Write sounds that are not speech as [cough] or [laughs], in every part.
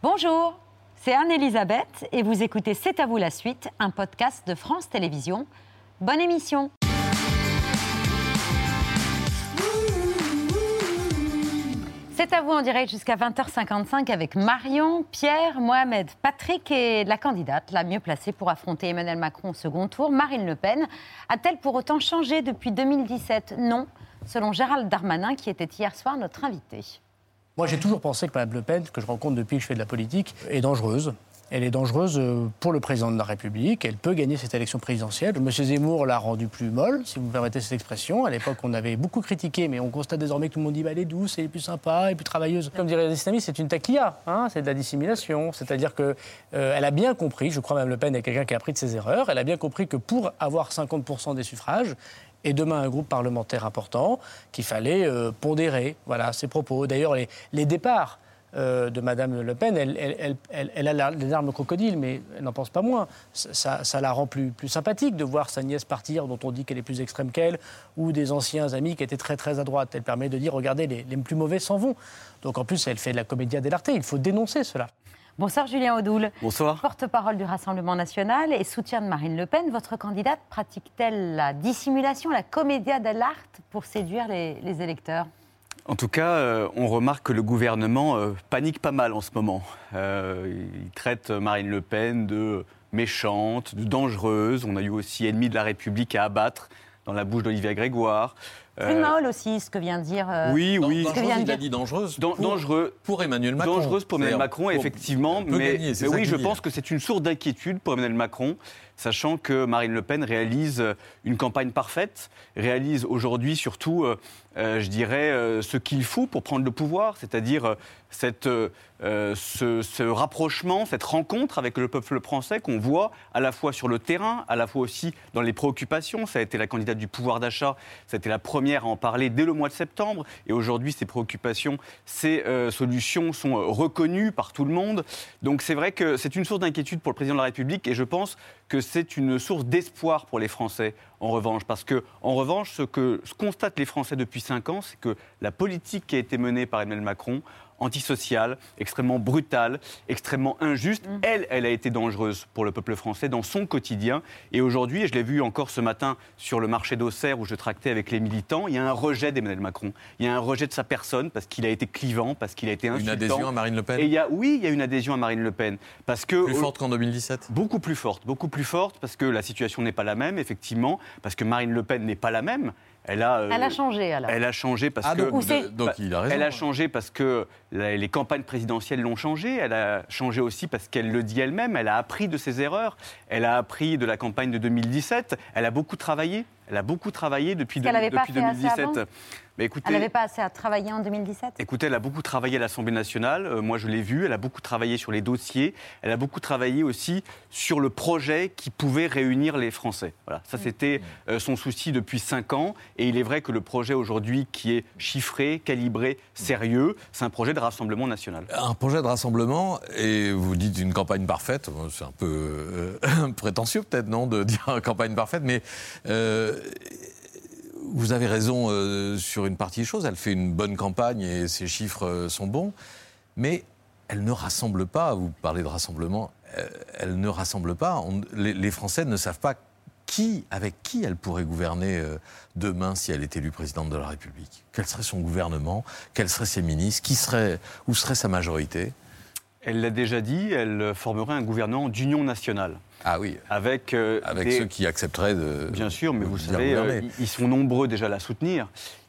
Bonjour, c'est Anne-Elisabeth et vous écoutez C'est à vous la suite, un podcast de France Télévisions. Bonne émission C'est à vous en direct jusqu'à 20h55 avec Marion, Pierre, Mohamed, Patrick et la candidate la mieux placée pour affronter Emmanuel Macron au second tour, Marine Le Pen. A-t-elle pour autant changé depuis 2017 Non, selon Gérald Darmanin qui était hier soir notre invité. Moi, j'ai toujours pensé que Mme Le Pen, que je rencontre depuis que je fais de la politique, est dangereuse. Elle est dangereuse euh, pour le président de la République. Elle peut gagner cette élection présidentielle. M. Zemmour l'a rendue plus molle, si vous me permettez cette expression. À l'époque, on avait beaucoup critiqué, mais on constate désormais que tout le monde dit bah, elle est douce, elle est plus sympa, elle est plus travailleuse. Comme dirait les islamistes, c'est une taquilla, hein, c'est de la dissimulation. C'est-à-dire qu'elle euh, a bien compris, je crois Mme Le Pen est quelqu'un qui a appris de ses erreurs, elle a bien compris que pour avoir 50% des suffrages, et demain un groupe parlementaire important, qu'il fallait euh, pondérer voilà, ses propos. D'ailleurs, les, les départs euh, de Mme Le Pen, elle, a des armes crocodiles, mais elle n'en pense pas moins. Ça, la rend plus, sympathique de voir sa nièce partir, dont on dit qu'elle est plus extrême qu'elle, ou des anciens amis qui étaient très très à droite. Elle permet de dire, regardez, les, les plus mauvais s'en vont. Donc en plus, elle fait de la comédia dell'arte. Il faut dénoncer cela. Bonsoir Julien Audoul. Bonsoir. Porte-parole du Rassemblement national et soutien de Marine Le Pen. Votre candidate pratique-t-elle la dissimulation, la comédia dell'arte pour séduire les, les électeurs? En tout cas, euh, on remarque que le gouvernement euh, panique pas mal en ce moment. Euh, il traite Marine Le Pen de méchante, de dangereuse. On a eu aussi ennemi de la République à abattre dans la bouche d'Olivier Grégoire. Plus molle aussi, ce que vient de dire. euh, Oui, oui. ce que vient de il dire- a dit dangereuse. Dan- pour, dangereux. pour Emmanuel Macron. Dangereuse pour Emmanuel Macron, effectivement. Mais, gagner, oui, je pense que c'est une source d'inquiétude pour Emmanuel Macron, sachant que Marine Le Pen réalise euh, une campagne parfaite, réalise aujourd'hui surtout, euh, euh, je dirais, ce qu'il faut pour prendre le pouvoir, c'est-à-dire ce, rapprochement, cette rencontre avec le peuple français qu'on voit à la fois sur le terrain, à la fois aussi dans les préoccupations. Ça a été la candidate du pouvoir d'achat, ça a été la première à en parler dès le mois de septembre. Et aujourd'hui, ces préoccupations, ces solutions sont reconnues par tout le monde. Donc c'est vrai que c'est une source d'inquiétude pour le président de la République et je pense que c'est une source d'espoir pour les Français, en revanche. Parce que, en revanche, ce que constatent les Français depuis cinq ans, c'est que la politique qui a été menée par Emmanuel Macron, antisociale, extrêmement brutale, extrêmement injuste. Elle, elle a été dangereuse pour le peuple français dans son quotidien. Et aujourd'hui, et je l'ai vu encore ce matin sur le marché d'Auxerre où je tractais avec les militants, il y a un rejet d'Emmanuel Macron. Il y a un rejet de sa personne parce qu'il a été clivant, parce qu'il a été insultant. Une adhésion à Marine Le Pen Et il y a, oui, il y a une adhésion à Marine Le Pen. Parce que plus forte qu'en 2017 Beaucoup plus forte, beaucoup plus forte, parce que la situation n'est pas la même, effectivement, parce que Marine Le Pen n'est pas la même. Elle a, euh, Elle a changé alors. Elle a changé parce Ah, que. donc, de- donc il a raison. Elle a changé parce que les campagnes présidentielles l'ont changé. Elle a changé aussi parce qu'elle le dit elle-même. Elle a appris de ses erreurs. Elle a appris de la campagne de 2017. Elle a beaucoup travaillé. Elle a beaucoup travaillé depuis, Qu'elle de- avait pas depuis fait assez 2017. avant Mais écoutez, Elle n'avait pas assez à travailler en 2017 Écoutez, elle a beaucoup travaillé à l'Assemblée nationale. Euh, moi, je l'ai vu. Elle a beaucoup travaillé sur les dossiers. Elle a beaucoup travaillé aussi sur le projet qui pouvait réunir les Français. Voilà, ça c'était euh, son souci depuis cinq ans. Et il est vrai que le projet aujourd'hui, qui est chiffré, calibré, sérieux, c'est un projet rassemblement national. Un projet de rassemblement, et vous dites une campagne parfaite, c'est un peu euh, [laughs] prétentieux peut-être, non, de [laughs] dire campagne parfaite, mais euh, vous avez raison euh, sur une partie des choses. Elle fait une bonne campagne et ses chiffres sont bons, mais elle ne rassemble pas. Vous parlez de rassemblement, elle ne rassemble pas. Les Français ne savent pas qui, avec qui elle pourrait gouverner euh, demain si elle est élue présidente de la République? Quel serait son gouvernement? Quels seraient ses ministres? Qui serait, Où serait sa majorité? Elle l'a déjà dit, elle formerait un gouvernement d'union nationale. Ah oui, Avec, euh, avec des- ceux qui accepteraient de. Bien sûr, mais de vous savez, euh, ils sont nombreux déjà à la soutenir.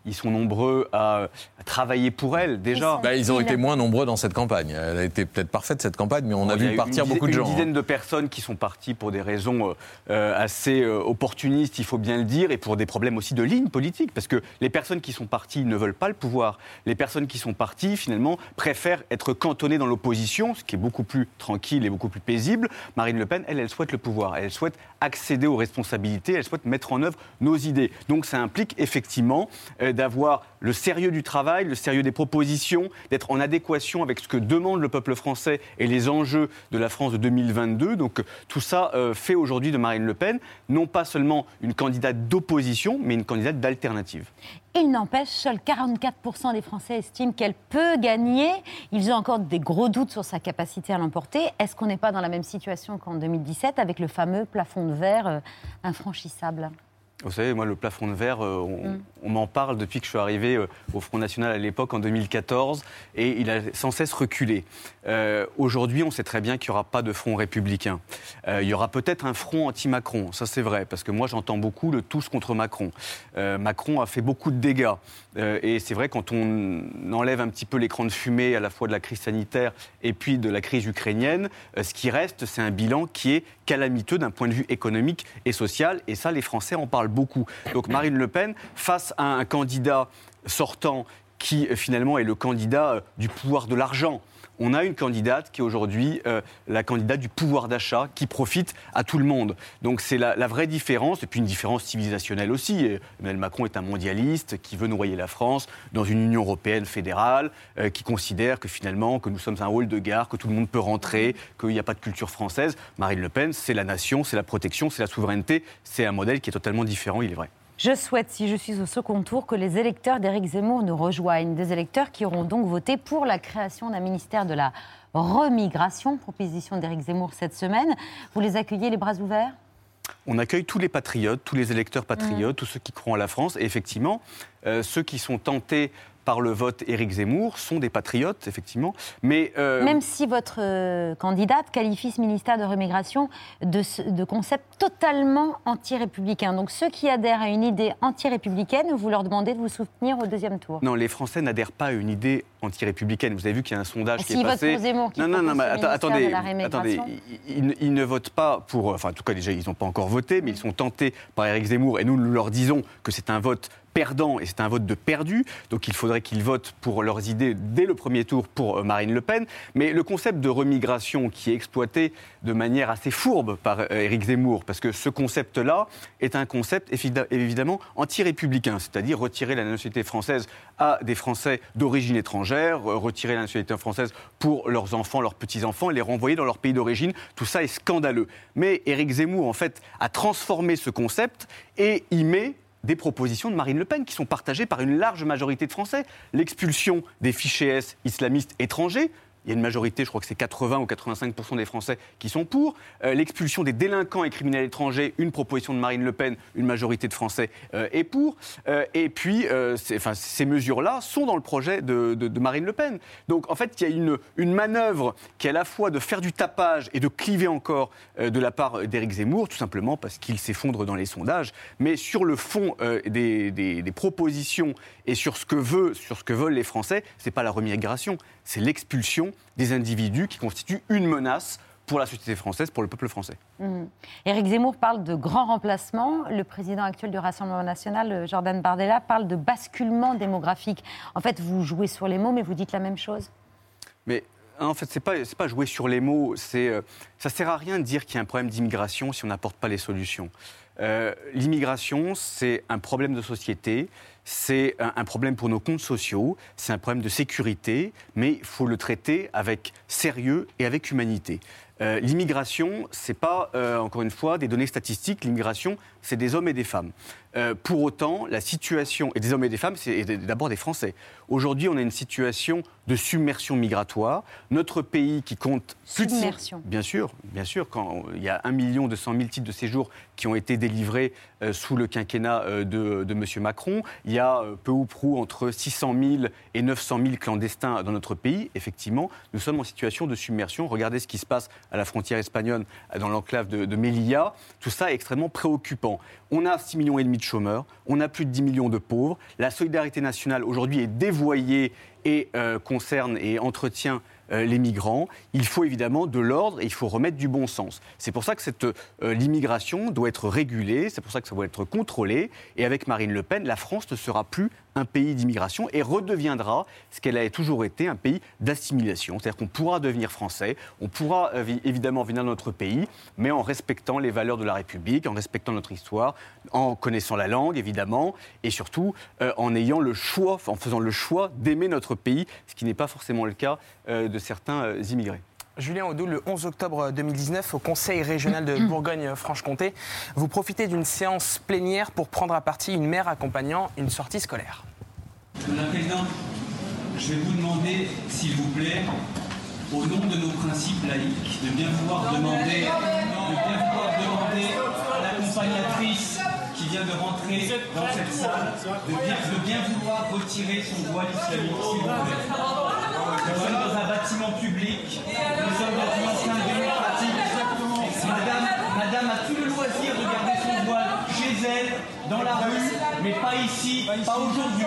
Ils sont nombreux à, travailler pour elle déjà. Bah, ils ont Il a- été moins nombreux dans cette campagne. Elle a été peut-être parfaite cette campagne, mais on a Il y vu partir une beaucoup de gens. Une hein. dizaine de personnes qui sont parties pour des raisons euh, assez euh, opportunistes, il faut bien le dire, et pour des problèmes aussi de ligne politique. Parce que les personnes qui sont parties ne veulent pas le pouvoir. Les personnes qui sont parties, finalement, préfèrent être cantonnées dans l'opposition, ce qui est beaucoup plus tranquille et beaucoup plus paisible. Marine Le Pen, elle, elle souhaite le pouvoir. Elle souhaite accéder aux responsabilités. Elle souhaite mettre en œuvre nos idées. Donc ça implique effectivement euh, d'avoir le sérieux du travail, le sérieux des propositions, d'être en adéquation avec ce que demande le peuple français et les enjeux de la France de 2022. Donc tout ça euh, fait aujourd'hui de Marine Le Pen non pas seulement une candidate d'opposition, mais une candidate d'alternative. Il n'empêche, seuls 44% des Français estiment qu'elle peut gagner. Ils ont encore des gros doutes sur sa capacité à l'emporter. Est-ce qu'on n'est pas dans la même situation qu'en 2017 avec le fameux plafond de verre euh, infranchissable? Vous savez, moi, le plafond de verre, euh, Mm. on, m'en parle depuis que je suis arrivé euh, au Front National à l'époque, en 2014, et il a sans cesse reculé. Euh, Aujourd'hui, on sait très bien qu'il n'y aura pas de front républicain. Euh, il y aura peut-être un front anti-Macron, ça c'est vrai, parce que moi j'entends beaucoup le tous contre Macron. Euh, Macron a fait beaucoup de dégâts, et c'est vrai quand on enlève un petit peu l'écran de fumée à la fois de la crise sanitaire et puis de la crise ukrainienne, ce qui reste, c'est un bilan qui est calamiteux d'un point de vue économique et social, et ça les Français en parlent beaucoup. Donc Marine Le Pen, face à un candidat sortant qui euh, finalement est le candidat euh, du pouvoir de l'argent. On a une candidate qui est aujourd'hui euh, la candidate du pouvoir d'achat qui profite à tout le monde. Donc c'est la, vraie différence, et puis une différence civilisationnelle aussi. Emmanuel Macron est un mondialiste qui veut noyer la France dans une Union européenne fédérale, euh, qui considère que finalement que nous sommes un hall de gare, que tout le monde peut rentrer, qu'il n'y a pas de culture française. Marine Le Pen, c'est la nation, c'est la protection, c'est la souveraineté, c'est un modèle qui est totalement différent, il est vrai. Je souhaite, si je suis au second tour, que les électeurs d'Éric Zemmour nous rejoignent. Des électeurs qui auront donc voté pour la création d'un ministère de la remigration, proposition d'Éric Zemmour cette semaine. Vous les accueillez les bras ouverts? On accueille tous les patriotes, tous les électeurs patriotes, Mmh. tous ceux qui croient en la France. Et effectivement, euh, ceux qui sont tentés par le vote Éric Zemmour sont des patriotes, effectivement. Mais euh, Même si votre euh, candidate qualifie ce ministère de remigration de, ce- de concept totalement anti-républicain. Donc ceux qui adhèrent à une idée anti-républicaine, vous leur demandez de vous soutenir au deuxième tour. non, les Français n'adhèrent pas à une idée anti-républicaine. Vous avez vu qu'il y a un sondage Ah, qui est votent passé. pour Zemmour, qui non, non, non, mais attendez, attendez, ils, ne- ils ne votent pas pour. Enfin, en tout cas, déjà, ils n'ont pas encore voté, mais ils sont tentés par Éric Zemmour. Et nous, nous leur disons que c'est un vote perdant et c'est un vote de perdu. Donc il faudrait qu'ils votent pour leurs idées dès le premier tour pour euh, Marine Le Pen. Mais le concept de remigration qui est exploité de manière assez fourbe par euh, Éric Zemmour, parce que ce concept-là est un concept évi- évidemment anti-républicain, c'est-à-dire retirer la nationalité française à des Français d'origine étrangère, euh, retirer la nationalité française pour leurs enfants, leurs petits-enfants, et les renvoyer dans leur pays d'origine. Tout ça est scandaleux. Mais Éric Zemmour, en fait, a transformé ce concept et y met des propositions de Marine Le Pen qui sont partagées par une large majorité de Français. L'expulsion des fichiers S islamistes étrangers. Il y a une majorité, je crois que c'est 80 ou 85% des Français qui sont pour. Euh, L'expulsion des délinquants et criminels étrangers, une proposition de Marine Le Pen, une majorité de Français euh, est pour. Euh, et puis, enfin, ces mesures-là sont dans le projet de, Marine Le Pen. Donc, en fait, il y a une, manœuvre qui est à la fois de faire du tapage et de cliver encore de la part d'Éric Zemmour, tout simplement parce qu'il s'effondre dans les sondages. Mais sur le fond des, des- des propositions et sur ce que veut, sur ce que veulent les Français, c'est pas la remigration, c'est l'expulsion des individus qui constituent une menace pour la société française, pour le peuple français. Mhm. Éric Zemmour parle de grand remplacement. Le président actuel du Rassemblement national, euh, Jordan Bardella, parle de basculement démographique. En fait, vous jouez sur les mots, mais vous dites la même chose. Mais en fait, c'est pas pas jouer sur les mots. C'est euh, ça sert à rien de dire qu'il y a un problème d'immigration si on n'apporte pas les solutions. Euh, L'immigration, c'est un problème de société, c'est un, problème pour nos comptes sociaux, c'est un problème de sécurité, mais il faut le traiter avec sérieux et avec humanité. Euh, L'immigration, c'est pas euh, encore une fois des données statistiques. L'immigration, c'est des hommes et des femmes. Euh, pour autant, la situation et des hommes et des femmes, c'est d'abord des Français. Aujourd'hui, on a une situation de submersion migratoire. Notre pays qui compte plus de Submersion. Bien sûr, bien sûr. Quand il y a 1 million 200 000 titres de séjour qui ont été délivrés euh, sous le quinquennat euh, de, de M. Macron, il y a peu ou prou entre 600 000 et 900 000 clandestins dans notre pays. Effectivement, nous sommes en situation de submersion. Regardez ce qui se passe à la frontière espagnole, dans l'enclave de, de Melilla. Tout ça est extrêmement préoccupant. On a 6 millions et demi de chômeurs, on a plus de 10 millions de pauvres. La solidarité nationale aujourd'hui est dévoyée et euh, concerne et entretient euh, les migrants. Il faut évidemment de l'ordre et il faut remettre du bon sens. C'est pour ça que euh, l'immigration doit être régulée, c'est pour ça que ça doit être contrôlé. Et avec Marine Le Pen, la France ne sera plus un pays d'immigration et redeviendra ce qu'elle a toujours été, un pays d'assimilation. C'est-à-dire qu'on pourra devenir français, on pourra euh, évidemment venir dans notre pays, mais en respectant les valeurs de la République, en respectant notre histoire, en connaissant la langue évidemment, et surtout euh, en ayant le choix, en faisant le choix d'aimer notre pays, ce qui n'est pas forcément le cas euh, de certains immigrés. Julien Audou, le 11 octobre 2019, au Conseil régional de Bourgogne-Franche-Comté, vous profitez d'une séance plénière pour prendre à partie une mère accompagnant une sortie scolaire. Madame la Présidente, je vais vous demander, s'il vous plaît, au nom de nos principes laïques, de bien pouvoir demander, de bien pouvoir demander à l'accompagnatrice qui vient de rentrer dans cette salle de bien, de bien vouloir retirer son voile islamique, s'il vous plaît. Nous sommes dans un bâtiment public, nous sommes dans une enceinte démocratique. Madame, Madame a tout le loisir de garder son voile chez elle, dans la rue, mais pas ici, pas aujourd'hui.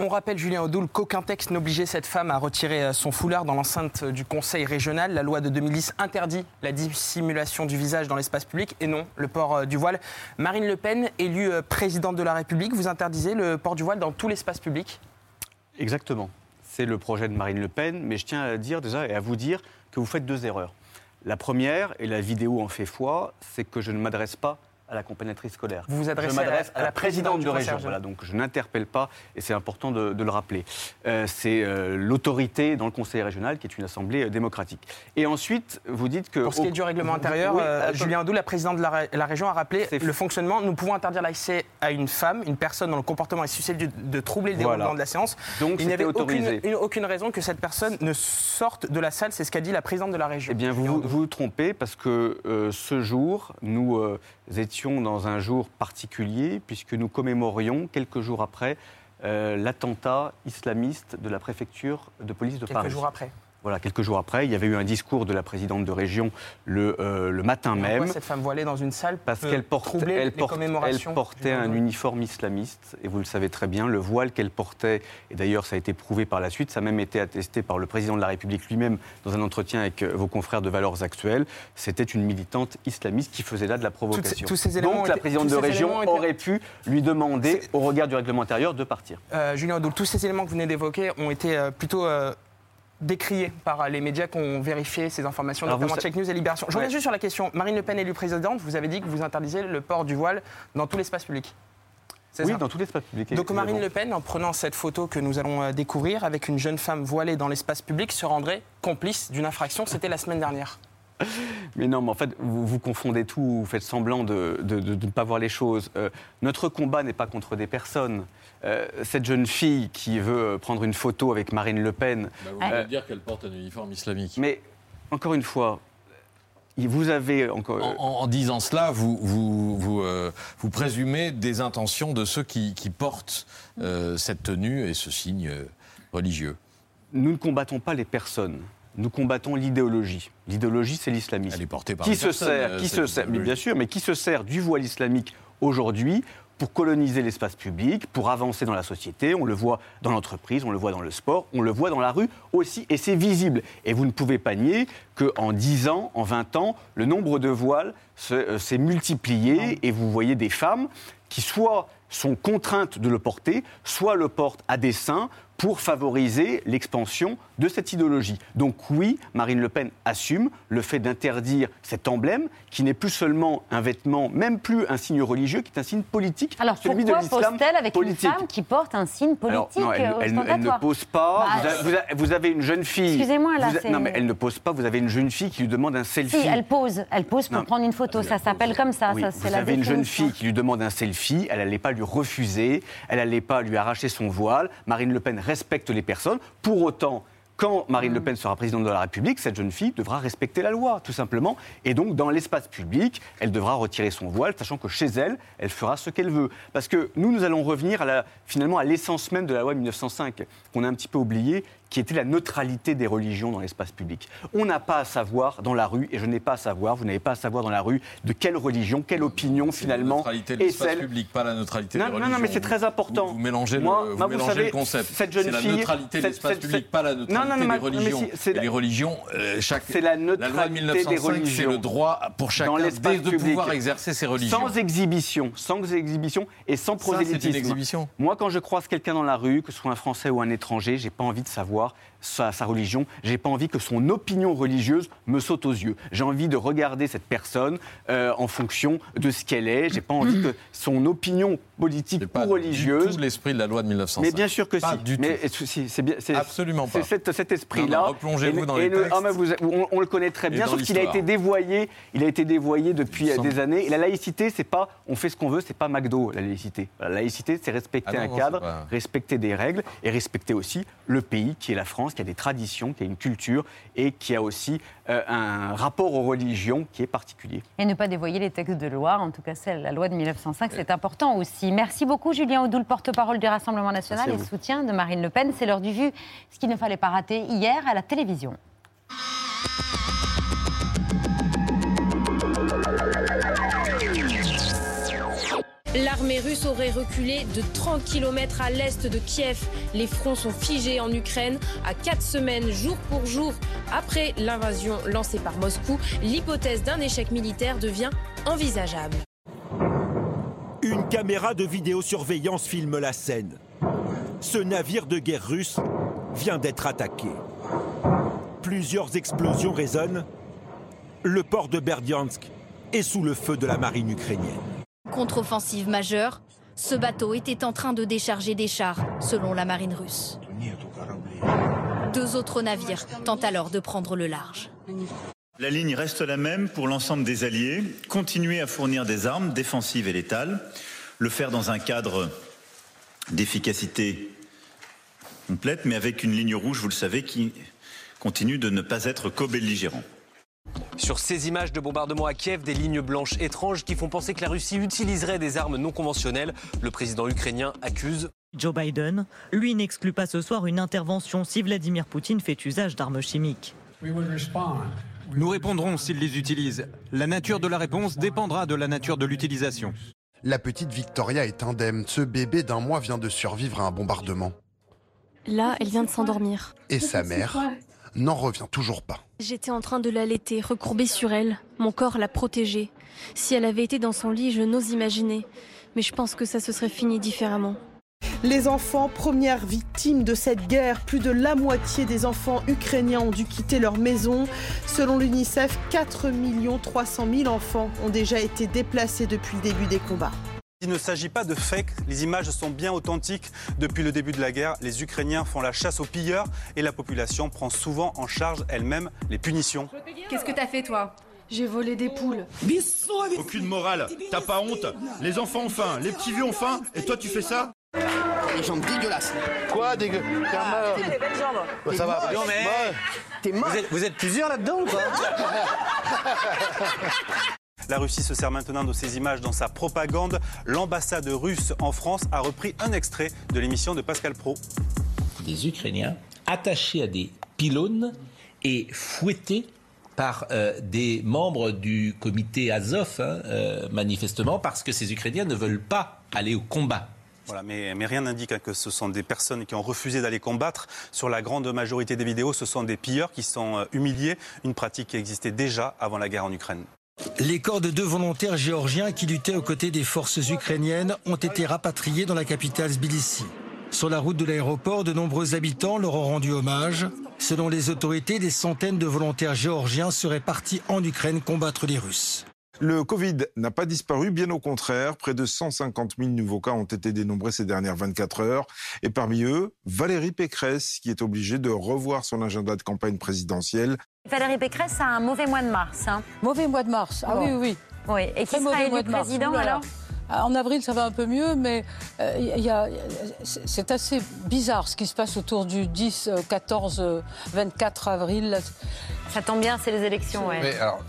On rappelle, Julien Audoul, qu'aucun texte n'obligeait cette femme à retirer euh, son foulard dans l'enceinte du Conseil régional. La loi de 2010 interdit la dissimulation du visage dans l'espace public et non le port euh, du voile. Marine Le Pen, élue euh, présidente de la République, vous interdisez le port du voile dans tout l'espace public? Exactement c'est le projet de Marine Le Pen, mais je tiens à dire déjà et à vous dire que vous faites deux erreurs. La première, et la vidéo en fait foi, c'est que je ne m'adresse pas à l'accompagnatrice scolaire. Vous vous adressez je m'adresse à, la, présidente, de région. Voilà, donc je n'interpelle pas, et c'est important de, le rappeler. Euh, c'est euh, l'autorité dans le conseil régional qui est une assemblée euh, démocratique. Et ensuite, vous dites que... Pour ce qui est du règlement intérieur, Julien Audou, la présidente de la, région, a rappelé le fonctionnement. Nous pouvons interdire l'accès à une femme, une personne dont le comportement est susceptible de, troubler le déroulement de la séance. Donc il n'y avait aucune, aucune, raison que cette personne ne sorte de la salle, c'est ce qu'a dit la présidente de la région. Eh bien, vous vous, trompez parce que ce jour, nous étions dans un jour particulier puisque nous commémorions quelques jours après euh, l'attentat islamiste de la préfecture de police de Paris. Quelques jours après voilà, quelques jours après, il y avait eu un discours de la présidente de région le, euh, le matin même. cette femme voilée dans une salle Parce qu'elle porte, elle, porte, elle portait un uniforme islamiste, et vous le savez très bien, le voile qu'elle portait, et d'ailleurs ça a été prouvé par la suite, ça a même été attesté par le président de la République lui-même dans un entretien avec euh, vos confrères de Valeurs Actuelles, c'était une militante islamiste qui faisait là de la provocation. Donc la présidente de région aurait pu lui demander, au regard du règlement intérieur, de partir. Euh, Julien donc tous ces éléments que vous venez d'évoquer ont été euh, plutôt décrié par les médias qui ont vérifié ces informations, notamment Check News et Libération. Je reviens juste sur la question. Marine Le Pen élue présidente, vous avez dit que vous interdisez le port du voile dans tout l'espace public. Oui, dans tout l'espace public. Donc Marine Le Pen, en prenant cette photo que nous allons euh, découvrir avec une jeune femme voilée dans l'espace public, se rendrait complice d'une infraction. C'était la semaine dernière. [laughs] Mais non, mais en fait, vous, confondez tout, vous faites semblant de, ne pas voir les choses. Euh, notre combat n'est pas contre des personnes. Euh, cette jeune fille qui veut prendre une photo avec Marine Le Pen. Bah, vous voulez dire qu'elle porte un uniforme islamique. Mais encore une fois, vous avez encore. En, disant cela, vous, vous, vous, euh, vous, présumez des intentions de ceux qui, portent euh, cette tenue et ce signe religieux. Nous ne combattons pas les personnes. Nous combattons l'idéologie. L'idéologie, c'est l'islamisme. Elle est portée par qui se sert, qui se sert, mais bien sûr, mais qui se sert du voile islamique aujourd'hui pour coloniser l'espace public, pour avancer dans la société. On le voit dans l'entreprise, on le voit dans le sport, on le voit dans la rue aussi, et c'est visible. Et vous ne pouvez pas nier qu'en 10 ans, en 20 ans, le nombre de voiles euh, s'est multiplié, et vous voyez des femmes qui soit sont contraintes de le porter, soit le portent à dessein pour favoriser l'expansion de cette idéologie. Donc oui, Marine Le Pen assume le fait d'interdire cet emblème qui n'est plus seulement un vêtement, même plus un signe religieux, qui est un signe politique. Alors celui pourquoi pose-t-elle avec une femme qui porte un signe politique non, elle, ne pose pas. Bah, vous, avez une jeune fille. Excusez-moi là. non mais elle ne pose pas. Vous avez une jeune fille qui lui demande un selfie. Si, elle pose. Elle pose pour prendre une photo. Ça s'appelle comme ça. ça vous avez une jeune fille qui lui demande un selfie. Elle n'allait pas lui refuser. Elle n'allait pas lui arracher son voile. Marine Le Pen respecte les personnes. Pour autant, quand Marine Le Pen sera présidente de la République, cette jeune fille devra respecter la loi, tout simplement. Et donc, dans l'espace public, elle devra retirer son voile, sachant que chez elle, elle fera ce qu'elle veut. Parce que nous, nous allons revenir à la, finalement à l'essence même de la loi 1905, qu'on a un petit peu oubliée, qui était la neutralité des religions dans l'espace public. On n'a pas à savoir dans la rue, et je n'ai pas à savoir, vous n'avez pas à savoir dans la rue, de quelle religion, quelle opinion finalement La neutralité de l'espace celle. public, pas la neutralité Non, des non, religions. non, mais c'est très important. Vous, vous mélangez, Moi- le, vous mélangez savez, le concept. cette jeune c'est la fille- neutralité de l'espace public, pas la neutralité non, non, mais- des mais religions. si, c'est Et la- les religions, euh, chaque, C'est la la loi de neutralité des 1905, c'est le droit pour chacun de public. pouvoir exercer ses religions. Sans exhibition, sans exhibition et sans prosélytisme. Moi, quand je croise quelqu'un dans la rue, que ce soit un Français ou un étranger, j'ai pas envie de savoir sa, sa religion. J'ai pas envie que son opinion religieuse me saute aux yeux. J'ai envie de regarder cette personne euh, en fonction de ce qu'elle est. J'ai pas envie que son opinion politique C'est pas ou religieuse. du tout l'esprit de la loi de 1905. Mais bien sûr que Pas si. du mais tout. si, c'est bien. c'est- Absolument c'est pas. cet, cet esprit-là. replongez-vous dans et les le- textes. ah, mais vous- on, on le connaît très bien, sauf qu'il a été dévoyé. Il a été dévoyé depuis Sans- des années. Et la laïcité, c'est pas on fait ce qu'on veut, c'est pas McDo la laïcité. La laïcité, c'est respecter Ah non, un non, cadre, c'est pas- respecter des règles et respecter aussi le pays qui est la France, qui a des traditions, qui a une culture et qui a aussi euh, un rapport aux religions qui est particulier. Et ne pas dévoyer les textes de loi, en tout cas celle, la loi de 1905, c'est important aussi. Merci beaucoup Julien Audoul, porte-parole du Rassemblement national et soutien de Marine Le Pen. C'est l'heure du vu, ce qu'il ne fallait pas rater hier à la télévision. L'armée russe aurait reculé de 30 km à l'est de Kiev. Les fronts sont figés en Ukraine. À quatre semaines, jour pour jour, après l'invasion lancée par Moscou, l'hypothèse d'un échec militaire devient envisageable. Une caméra de vidéosurveillance filme la scène. Ce navire de guerre russe vient d'être attaqué. Plusieurs explosions résonnent. Le port de Berdiansk est sous le feu de la marine ukrainienne. Contre-offensive majeure, ce bateau était en train de décharger des chars, selon la marine russe. Deux autres navires tentent alors de prendre le large. La ligne reste la même pour l'ensemble des alliés. Continuer à fournir des armes défensives et létales. Le faire dans un cadre d'efficacité complète, mais avec une ligne rouge, vous le savez, qui continue de ne pas être co-belligérant. Sur ces images de bombardement à Kiev, des lignes blanches étranges qui font penser que la Russie utiliserait des armes non conventionnelles. Le président ukrainien accuse. Joe Biden, lui, n'exclut pas ce soir une intervention si Vladimir Poutine fait usage d'armes chimiques. Nous répondrons s'ils les utilisent. La nature de la réponse dépendra de la nature de l'utilisation. La petite Victoria est indemne. Ce bébé d'un mois vient de survivre à un bombardement. Là, elle vient de s'endormir. Et sa mère n'en revient toujours pas. J'étais en train de l'allaiter, recourbée sur elle. Mon corps l'a protégée. Si elle avait été dans son lit, je n'ose imaginer. Mais je pense que ça se serait fini différemment. Les enfants, premières victimes de cette guerre, plus de la moitié des enfants ukrainiens ont dû quitter leur maison. Selon l'UNICEF, 4 300 000 enfants ont déjà été déplacés depuis le début des combats. Il ne s'agit pas de fake, les images sont bien authentiques. Depuis le début de la guerre, les Ukrainiens font la chasse aux pilleurs et la population prend souvent en charge elle-même les punitions. Qu'est-ce que t'as fait toi? J'ai volé des poules. Aucune morale, t'as pas honte? Les enfants ont faim, les petits vieux ont faim, et toi tu fais ça? Les jambes dégueulasses. Quoi dégueu T'es un malheur. les belles jambes. Ouais, ça va. Non, mais- Ouais. T'es mort. Vous êtes, vous êtes plusieurs là-dedans ou pas? [laughs] La Russie se sert maintenant de ces images dans sa propagande. L'ambassade russe en France a repris un extrait de l'émission de Pascal Pro. Des Ukrainiens attachés à des pylônes et fouettés par euh, des membres du comité Azov, hein, euh, manifestement, parce que ces Ukrainiens ne veulent pas aller au combat. Voilà, mais, mais rien n'indique hein, que ce sont des personnes qui ont refusé d'aller combattre. Sur la grande majorité des vidéos, ce sont des pilleurs qui sont euh, humiliés, une pratique qui existait déjà avant la guerre en Ukraine. Les corps de deux volontaires géorgiens qui luttaient aux côtés des forces ukrainiennes ont été rapatriés dans la capitale Tbilissi. Sur la route de l'aéroport, de nombreux habitants leur ont rendu hommage. Selon les autorités, des centaines de volontaires géorgiens seraient partis en Ukraine combattre les Russes. Le Covid n'a pas disparu, bien au contraire. Près de 150 000 nouveaux cas ont été dénombrés ces dernières 24 heures. Et parmi eux, Valérie Pécresse, qui est obligée de revoir son agenda de campagne présidentielle. Valérie Pécresse a un mauvais mois de mars. hein. Mauvais mois de mars. Ah Bon. oui, oui, oui. Oui, et qui Très sera mauvais élu mois de mars. président là. alors? En avril, ça va un peu mieux, mais euh, il y a- c'est assez bizarre ce qui se passe autour du 10, euh, 14, euh, 24 avril. Ça tombe bien, c'est les élections, ouais. Mais alors,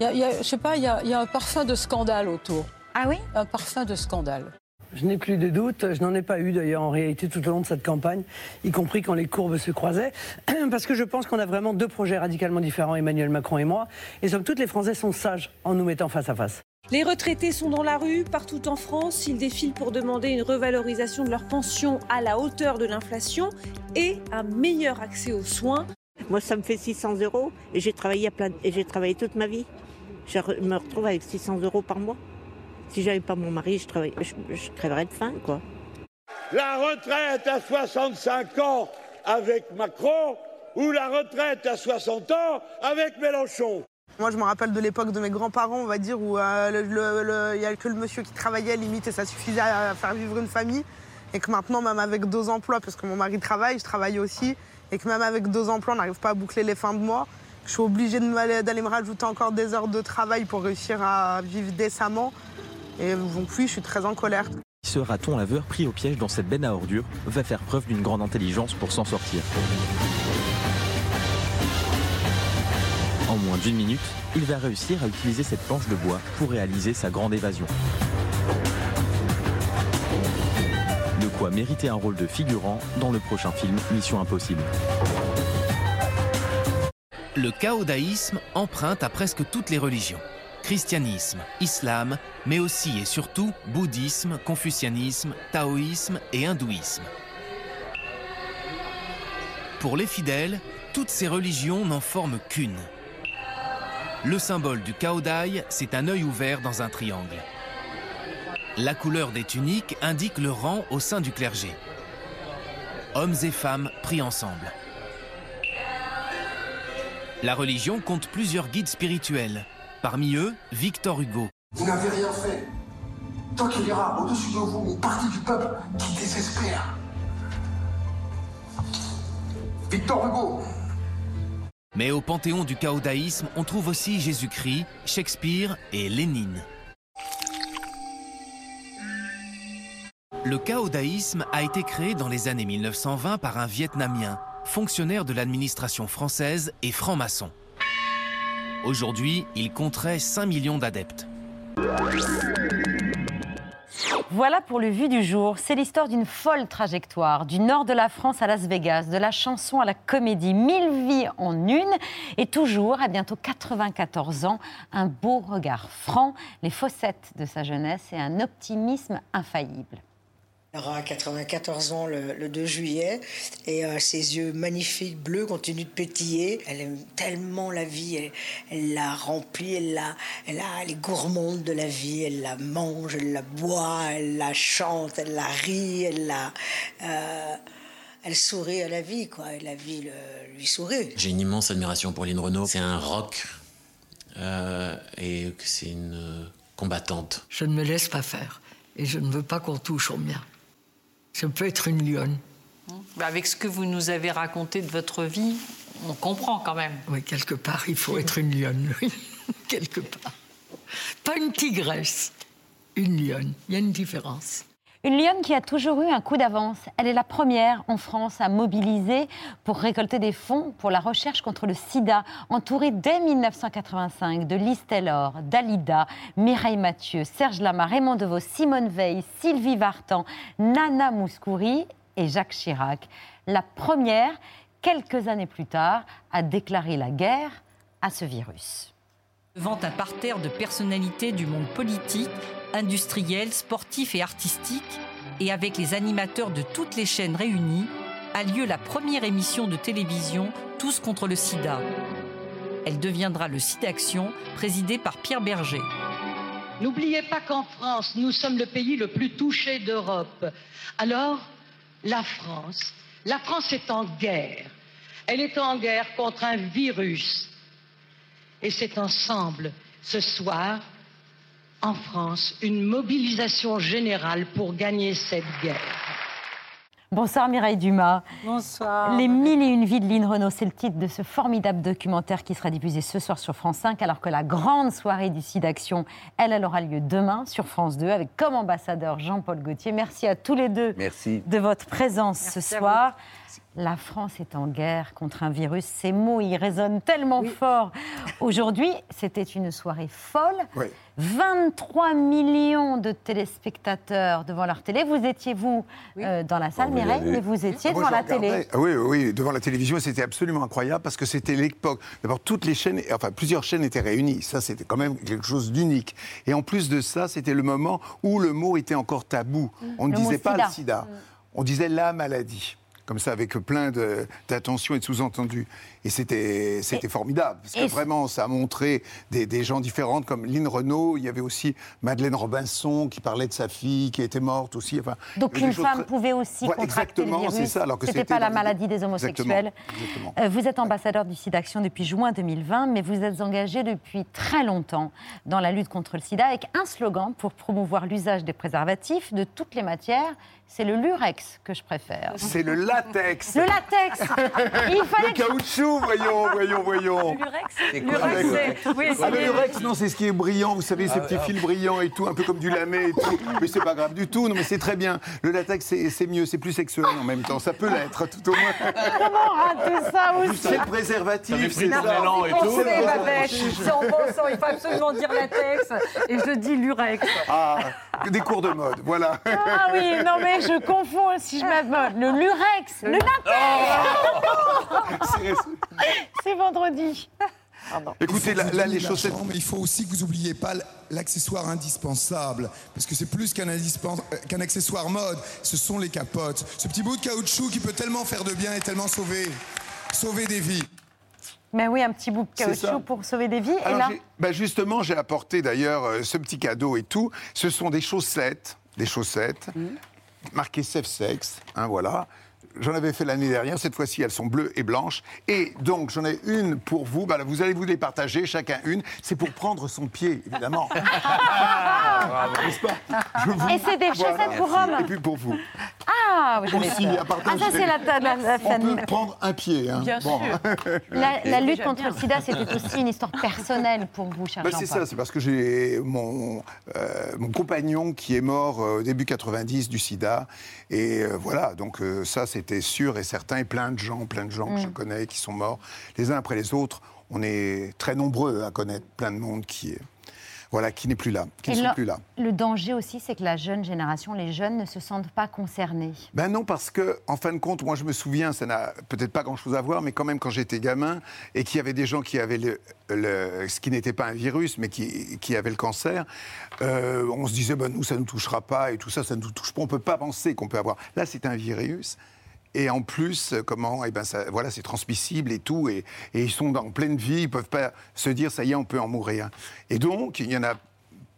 y a- y a- je sais pas, il y, a, il y a un parfum de scandale autour. Ah oui? Un parfum de scandale. Je n'ai plus de doute. Je n'en ai pas eu d'ailleurs en réalité tout au long de cette campagne, y compris quand les courbes se croisaient. [clears throat] Parce que je pense qu'on a vraiment deux projets radicalement différents, Emmanuel Macron et moi. Et somme toute, les Français sont sages en nous mettant face à face. Les retraités sont dans la rue partout en France. Ils défilent pour demander une revalorisation de leur pension à la hauteur de l'inflation et un meilleur accès aux soins. Moi, ça me fait 600 euros et j'ai travaillé, à plein... et j'ai travaillé toute ma vie. Je me retrouve avec 600 euros par mois. Si j'avais pas mon mari, je, travaille... je... je crèverais de faim, quoi. La retraite à 65 ans avec Macron ou la retraite à 60 ans avec Mélenchon? Moi, je me rappelle de l'époque de mes grands-parents, on va dire, où il n'y a que le monsieur qui travaillait limite et ça suffisait à faire vivre une famille. Et que maintenant, même avec deux emplois, parce que mon mari travaille, je travaille aussi, et que même avec deux emplois, on n'arrive pas à boucler les fins de mois. Je suis obligée d'aller me rajouter encore des heures de travail pour réussir à vivre décemment. Et donc oui, je suis très en colère. Ce raton laveur pris au piège dans cette benne à ordures va faire preuve d'une grande intelligence pour s'en sortir. En moins d'une minute, il va réussir à utiliser cette planche de bois pour réaliser sa grande évasion. De quoi mériter un rôle de figurant dans le prochain film Mission Impossible. Le chaodaïsme emprunte à presque toutes les religions. Christianisme, islam, mais aussi et surtout bouddhisme, confucianisme, taoïsme et hindouisme. Pour les fidèles, toutes ces religions n'en forment qu'une. Le symbole du Kaodai, c'est un œil ouvert dans un triangle. La couleur des tuniques indique le rang au sein du clergé. Hommes et femmes pris ensemble. La religion compte plusieurs guides spirituels. Parmi eux, Victor Hugo. Vous n'avez rien fait. Tant qu'il y aura au-dessus de vous une partie du peuple qui désespère. Victor Hugo, mais au panthéon du chaodaïsme, on trouve aussi Jésus-Christ, Shakespeare et Lénine. Le chaodaïsme a été créé dans les années 1920 par un Vietnamien, fonctionnaire de l'administration française et franc-maçon. Aujourd'hui, il compterait 5 millions d'adeptes. Voilà pour le vu du jour. C'est l'histoire d'une folle trajectoire, du nord de la France à Las Vegas, de la chanson à la comédie, mille vies en une, et toujours, à bientôt 94 ans, un beau regard franc, les fossettes de sa jeunesse et un optimisme infaillible. Elle aura 94 ans le, 2 juillet et euh, ses yeux magnifiques bleus continuent de pétiller. Elle aime tellement la vie, elle, la remplit, elle, la, elle, est gourmande de la vie, elle la mange, elle la boit, elle la chante, elle la rit, elle la... Euh, elle sourit à la vie, quoi, et la vie lui sourit. J'ai une immense admiration pour Lynn Renault. C'est un rock euh, et c'est une combattante. Je ne me laisse pas faire et je ne veux pas qu'on touche au mien. Je peux être une lionne. Bah, avec ce que vous nous avez raconté de votre vie, on comprend quand même. Oui, quelque part, il faut être une lionne, oui, [laughs] quelque part. Pas une tigresse, une lionne. Il y a une différence. Une lionne qui a toujours eu un coup d'avance. Elle est la première en France à mobiliser pour récolter des fonds pour la recherche contre le sida, entourée dès 1985 de Lise Taylor, Dalida, Mireille Mathieu, Serge Lama, Raymond Devos, Simone Veil, Sylvie Vartan, Nana Mouskouri et Jacques Chirac. La première, quelques années plus tard, a déclaré la guerre à ce virus. Devant un parterre de personnalités du monde politique, industriel, sportif et artistique, et avec les animateurs de toutes les chaînes réunies, a lieu la première émission de télévision Tous contre le sida. Elle deviendra le SIDAction, présidée par Pierre Berger. N'oubliez pas qu'en France, nous sommes le pays le plus touché d'Europe. Alors, la France, la France est en guerre. Elle est en guerre contre un virus et c'est ensemble, ce soir, en France, une mobilisation générale pour gagner cette guerre. Bonsoir Mireille Dumas. Bonsoir. Les mille et une vies de Lynn Renault, c'est le titre de ce formidable documentaire qui sera diffusé ce soir sur France 5, alors que la grande soirée du d'action, elle, elle aura lieu demain sur France 2 avec comme ambassadeur Jean-Paul Gaultier. Merci à tous les deux Merci. de votre présence ce soir. La France est en guerre contre un virus. Ces mots, ils résonnent tellement fort. Aujourd'hui, c'était une soirée folle. Oui. 23 millions de téléspectateurs devant leur télé. Vous étiez, vous, euh, dans la salle, Oh, y Mireille, mais vous étiez Ah, moi, devant la télé. Ah oui, oui, devant la télévision, et c'était absolument incroyable parce que c'était l'époque. D'abord, toutes les chaînes, enfin plusieurs chaînes étaient réunies. Ça, c'était quand même quelque chose d'unique. Et en plus de ça, c'était le moment où le mot était encore tabou. On ne Le mot disait pas sida. le sida, on disait la maladie. Comme ça, avec plein d'attention et de sous-entendus. Et c'était formidable. Parce que vraiment, ça a montré des, des gens différents, comme Lynn Renault. Il y avait aussi Madeleine Robinson qui parlait de sa fille qui était morte aussi. Enfin, Donc une femme très- pouvait aussi Ouais, contracter le exactement, virus. c'est ça, alors que C'était pas la maladie des homosexuels. Exactement, exactement. Euh, vous êtes ambassadeur du SIDAction depuis juin 2020, mais vous êtes engagé depuis très longtemps dans la lutte contre le sida avec un slogan pour promouvoir l'usage des préservatifs de toutes les matières. C'est le lurex que je préfère. C'est le latex. Le latex Il fallait Le caoutchouc, voyons, voyons, voyons. Le Lurex, c'est- oui, Ah, le lurex, non, c'est ce qui est brillant, vous savez, ces Ah, petits ah. fils brillants et tout, un peu comme du lamé et tout. Mais c'est pas grave du tout, non, mais c'est très bien. Le latex, c'est c'est mieux, c'est plus sexuel en même temps. Ça peut l'être, tout au moins. Comment rater ça aussi C'est le préservatif, c'est ça. et tout. C'est en pensant, il faut absolument dire latex, et je dis lurex. Ah, des cours de mode, voilà. Ah oui, non mais je confonds si je m'abonne. Le lurex, le latex [laughs] C'est vendredi. Écoutez, là, là, les chaussettes. chambre, il faut aussi que vous n'oubliez pas l'accessoire indispensable, parce que c'est plus qu'un euh, qu'un accessoire mode, ce sont les capotes. Ce petit bout de caoutchouc qui peut tellement faire de bien et tellement sauver, sauver des vies. Mais oui, un petit bout de caoutchouc pour sauver des vies. Et là, bah, justement, j'ai apporté d'ailleurs euh, ce petit cadeau et tout. Ce sont des chaussettes, des chaussettes marquées safe sex, hein, voilà. J'en avais fait l'année dernière. Cette fois-ci, elles sont bleues et blanches. Et donc, j'en ai une pour vous. Bah, là, vous allez vous les partager, chacun une. C'est pour prendre son pied, évidemment. [laughs] N'est-ce pas? Je vous- Et c'est des chaussettes pour hommes. Et puis pour vous. Ah, vous Aussi, à Ah, ça, c'est la, la, la- la On peut prendre un pied. Hein. Bien Bon. [laughs] La, la lutte contre le sida, c'était aussi une histoire personnelle pour vous, cher Bah, Jean c'est ça, c'est parce que j'ai mon, euh, mon compagnon qui est mort euh, au début 90 du sida. Et euh, voilà, donc euh, ça c'était sûr et certain. Et plein de gens, plein de gens que je Mm. connais qui sont morts les uns après les autres. On est très nombreux à connaître plein de monde qui est. Voilà, qui n'est plus là, qui ne sont le- plus là. Le danger aussi, c'est que la jeune génération, les jeunes, ne se sentent pas concernés. Ben non, parce que, en fin de compte, moi je me souviens, ça n'a peut-être pas grand-chose à voir, mais quand même quand j'étais gamin et qu'il y avait des gens qui avaient le, le- ce qui n'était pas un virus, mais qui, qui avaient le cancer, euh, on se disait, ben, nous ça ne nous touchera pas et tout ça, ça ne nous touche pas. On peut pas penser qu'on peut avoir. Là, c'est un virus. Et en plus, euh, comment, eh ben ça, voilà, c'est transmissible et tout, et, et ils sont en pleine vie, ils peuvent pas se dire ça y est, on peut en mourir. Et donc, il y en a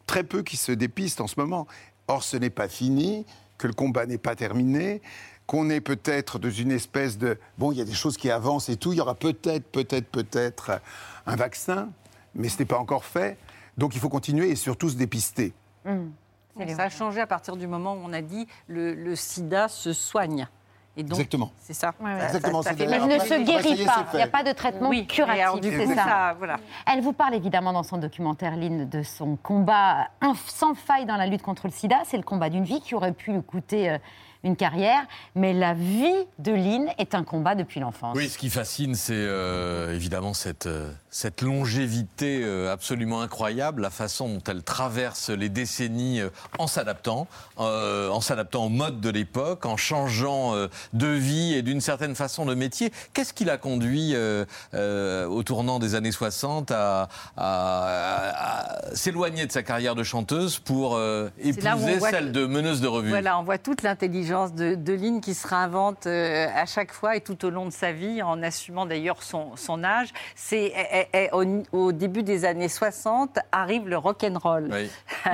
très peu qui se dépistent en ce moment. Or, ce n'est pas fini, que le combat n'est pas terminé, qu'on est peut-être dans une espèce de... Bon, il y a des choses qui avancent et tout, il y aura peut-être, peut-être, peut-être un vaccin, mais ce n'est pas encore fait. Donc il faut continuer et surtout se dépister. Ça a changé à partir du moment où on a dit le, le sida se soigne. Et donc, Exactement. C'est ça. Exactement, Ça- ça c'est fait- Mais il ne se guérit pas. Il n'y a pas de traitement Oui, curatif. c'est ça. ça, voilà. Elle vous parle évidemment dans son documentaire, Lynn, de son combat sans faille dans la lutte contre le sida. C'est le combat d'une vie qui aurait pu lui coûter euh, une carrière. Mais la vie de Lynn est un combat depuis l'enfance. Oui, ce qui fascine, c'est euh, évidemment cette, euh, cette longévité euh, absolument incroyable, la façon dont elle traverse les décennies euh, en s'adaptant, euh, en s'adaptant au mode de l'époque, en changeant euh, de vie et d'une certaine façon de métier. Qu'est-ce qui l'a conduit euh, euh, au tournant des années 60 à, à- à s'éloigner de sa carrière de chanteuse pour euh, épouser celle que- de meneuse de revue? Voilà, on voit toute l'intelligence de, de Lynn qui se réinvente euh, à chaque fois et tout au long de sa vie, en assumant d'ailleurs son, son âge. C'est eh, eh, eh, au, au début des années 60 arrive le rock and roll, Oui. [laughs]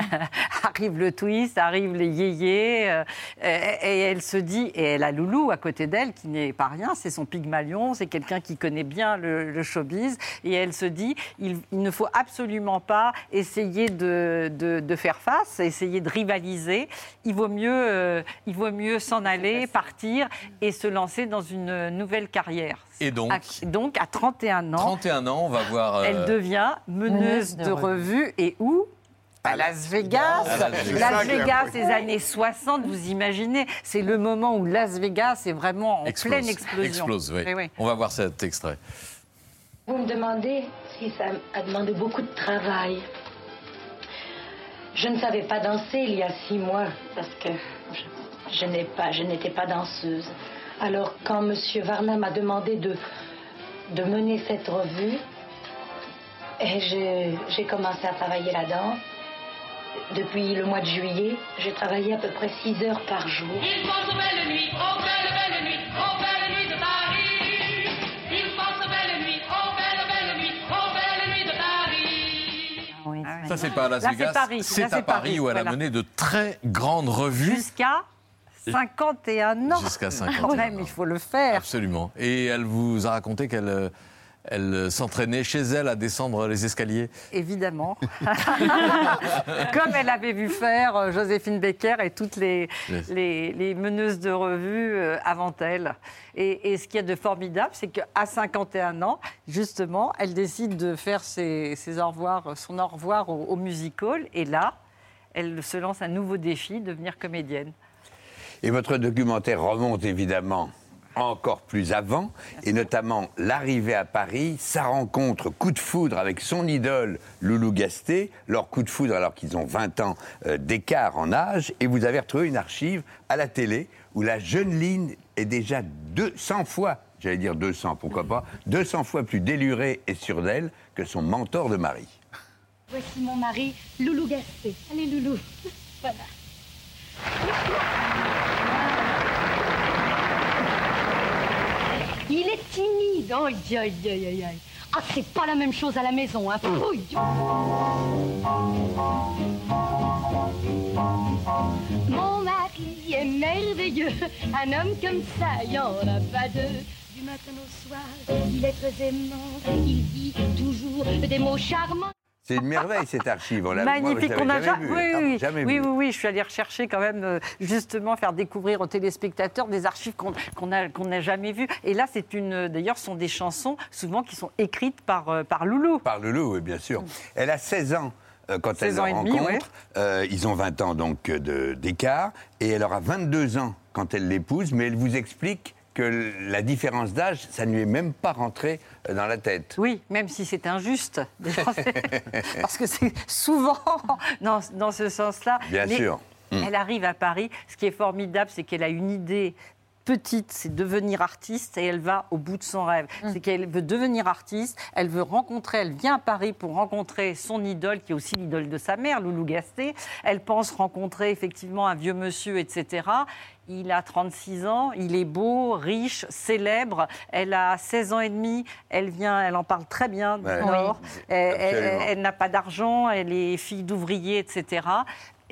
arrive le twist, arrive les yéyés, euh, et, et elle se dit et elle a Loulou à côté d'elle qui n'est pas rien, c'est son Pygmalion, c'est quelqu'un qui connaît bien le, le showbiz, et elle se dit il, il ne faut absolument pas essayer de, de- de faire face, essayer de rivaliser. Il vaut mieux, euh, il vaut mieux s'en aller, partir et se lancer dans une nouvelle carrière. Et donc À- donc à 31 ans, 31 ans, on va voir. euh, elle devient meneuse, Meneuse de de, revue et où? À Las Vegas. À Las Vegas. Las Vegas, ces années 60, vous imaginez, c'est le moment où Las Vegas est vraiment en Explose. pleine explosion. Explose, oui. Oui, oui. On va voir cet extrait. Vous me demandez si ça a demandé beaucoup de travail. Je ne savais pas danser il y a six mois parce que je, je n'ai pas, je n'étais pas danseuse. Alors quand Monsieur Varna m'a demandé de, de mener cette revue, et je- j'ai commencé à travailler la danse. Depuis le mois de juillet, j'ai travaillé à peu près six heures par jour. Il pense aux belles nuits, aux belles, belles nuits, aux belles nuits de Paris. Il pense aux belles nuits, aux belles, belles nuits, aux belles nuits de Paris. Ça, c'est pas à Las Là, Vegas. c'est Paris. C'est Là, à c'est Paris Paris, où elle a mené de très grandes revues. Jusqu'à 51 ans. Jusqu'à 51 Quand même, il faut le faire. Absolument. Et elle vous a raconté qu'elle euh, elle euh, s'entraînait chez elle à descendre les escaliers. Évidemment. [laughs] Comme elle avait vu faire euh, Joséphine Baker et toutes les, Yes. les, les meneuses de revue avant elle. Et, et ce qu'il y a de formidable, c'est qu'à 51 ans, justement, elle décide de faire ses, ses au revoir, son au revoir au, au music hall. Et là, elle se lance un nouveau défi, devenir comédienne. Et votre documentaire remonte évidemment encore plus avant, et notamment l'arrivée à Paris, sa rencontre coup de foudre avec son idole Loulou Gasté, leur coup de foudre alors qu'ils ont 20 ans euh, d'écart en âge, et vous avez retrouvé une archive à la télé où la jeune Line est déjà 200 fois, j'allais dire 200, pourquoi pas, 200 fois plus délurée et sûre d'elle que son mentor de mari. Voici mon mari, Loulou Gasté. Allez, Loulou. [laughs] Voilà. Il est timide. Aïe, aïe, aïe, aïe, aïe. Ah, c'est pas la même chose à la maison, hein. Mon mari est merveilleux. Un homme comme ça, y en a pas deux. Du matin au soir, il est très aimant. Il dit toujours des mots charmants. C'est une merveille cette archive. On Magnifique, on a jamais ja- vue. oui, oui, jamais oui, vue. oui, oui, je suis allée rechercher quand même euh, justement faire découvrir aux téléspectateurs des archives qu'on qu'on n'a jamais vues. Et là, c'est une, d'ailleurs, ce sont des chansons souvent qui sont écrites par euh, par Loulou. Par Loulou, oui, bien sûr. Elle a 16 ans euh, quand 16 elle ans le et demi, rencontre. ouais. Euh, ils ont 20 ans donc euh, d'écart. Et elle aura 22 ans quand elle l'épouse, mais elle vous explique que la différence d'âge, ça ne lui est même pas rentré euh, dans la tête. Oui, même si c'est injuste. [laughs] Parce que c'est souvent dans, dans ce sens-là. Bien Mais sûr. Elle arrive à Paris. Ce qui est formidable, c'est qu'elle a une idée petite, c'est devenir artiste et elle va au bout de son rêve. C'est qu'elle veut devenir artiste, elle veut rencontrer, elle vient à Paris pour rencontrer son idole, qui est aussi l'idole de sa mère, Loulou Gasté. Elle pense rencontrer effectivement un vieux monsieur, etc. Il a 36 ans, il est beau, riche, célèbre. Elle a 16 ans et demi, elle vient, elle en parle très bien du Ouais. Nord. Oui, Elle- elle- absolument. elle n'a pas d'argent, elle est fille d'ouvrier, etc.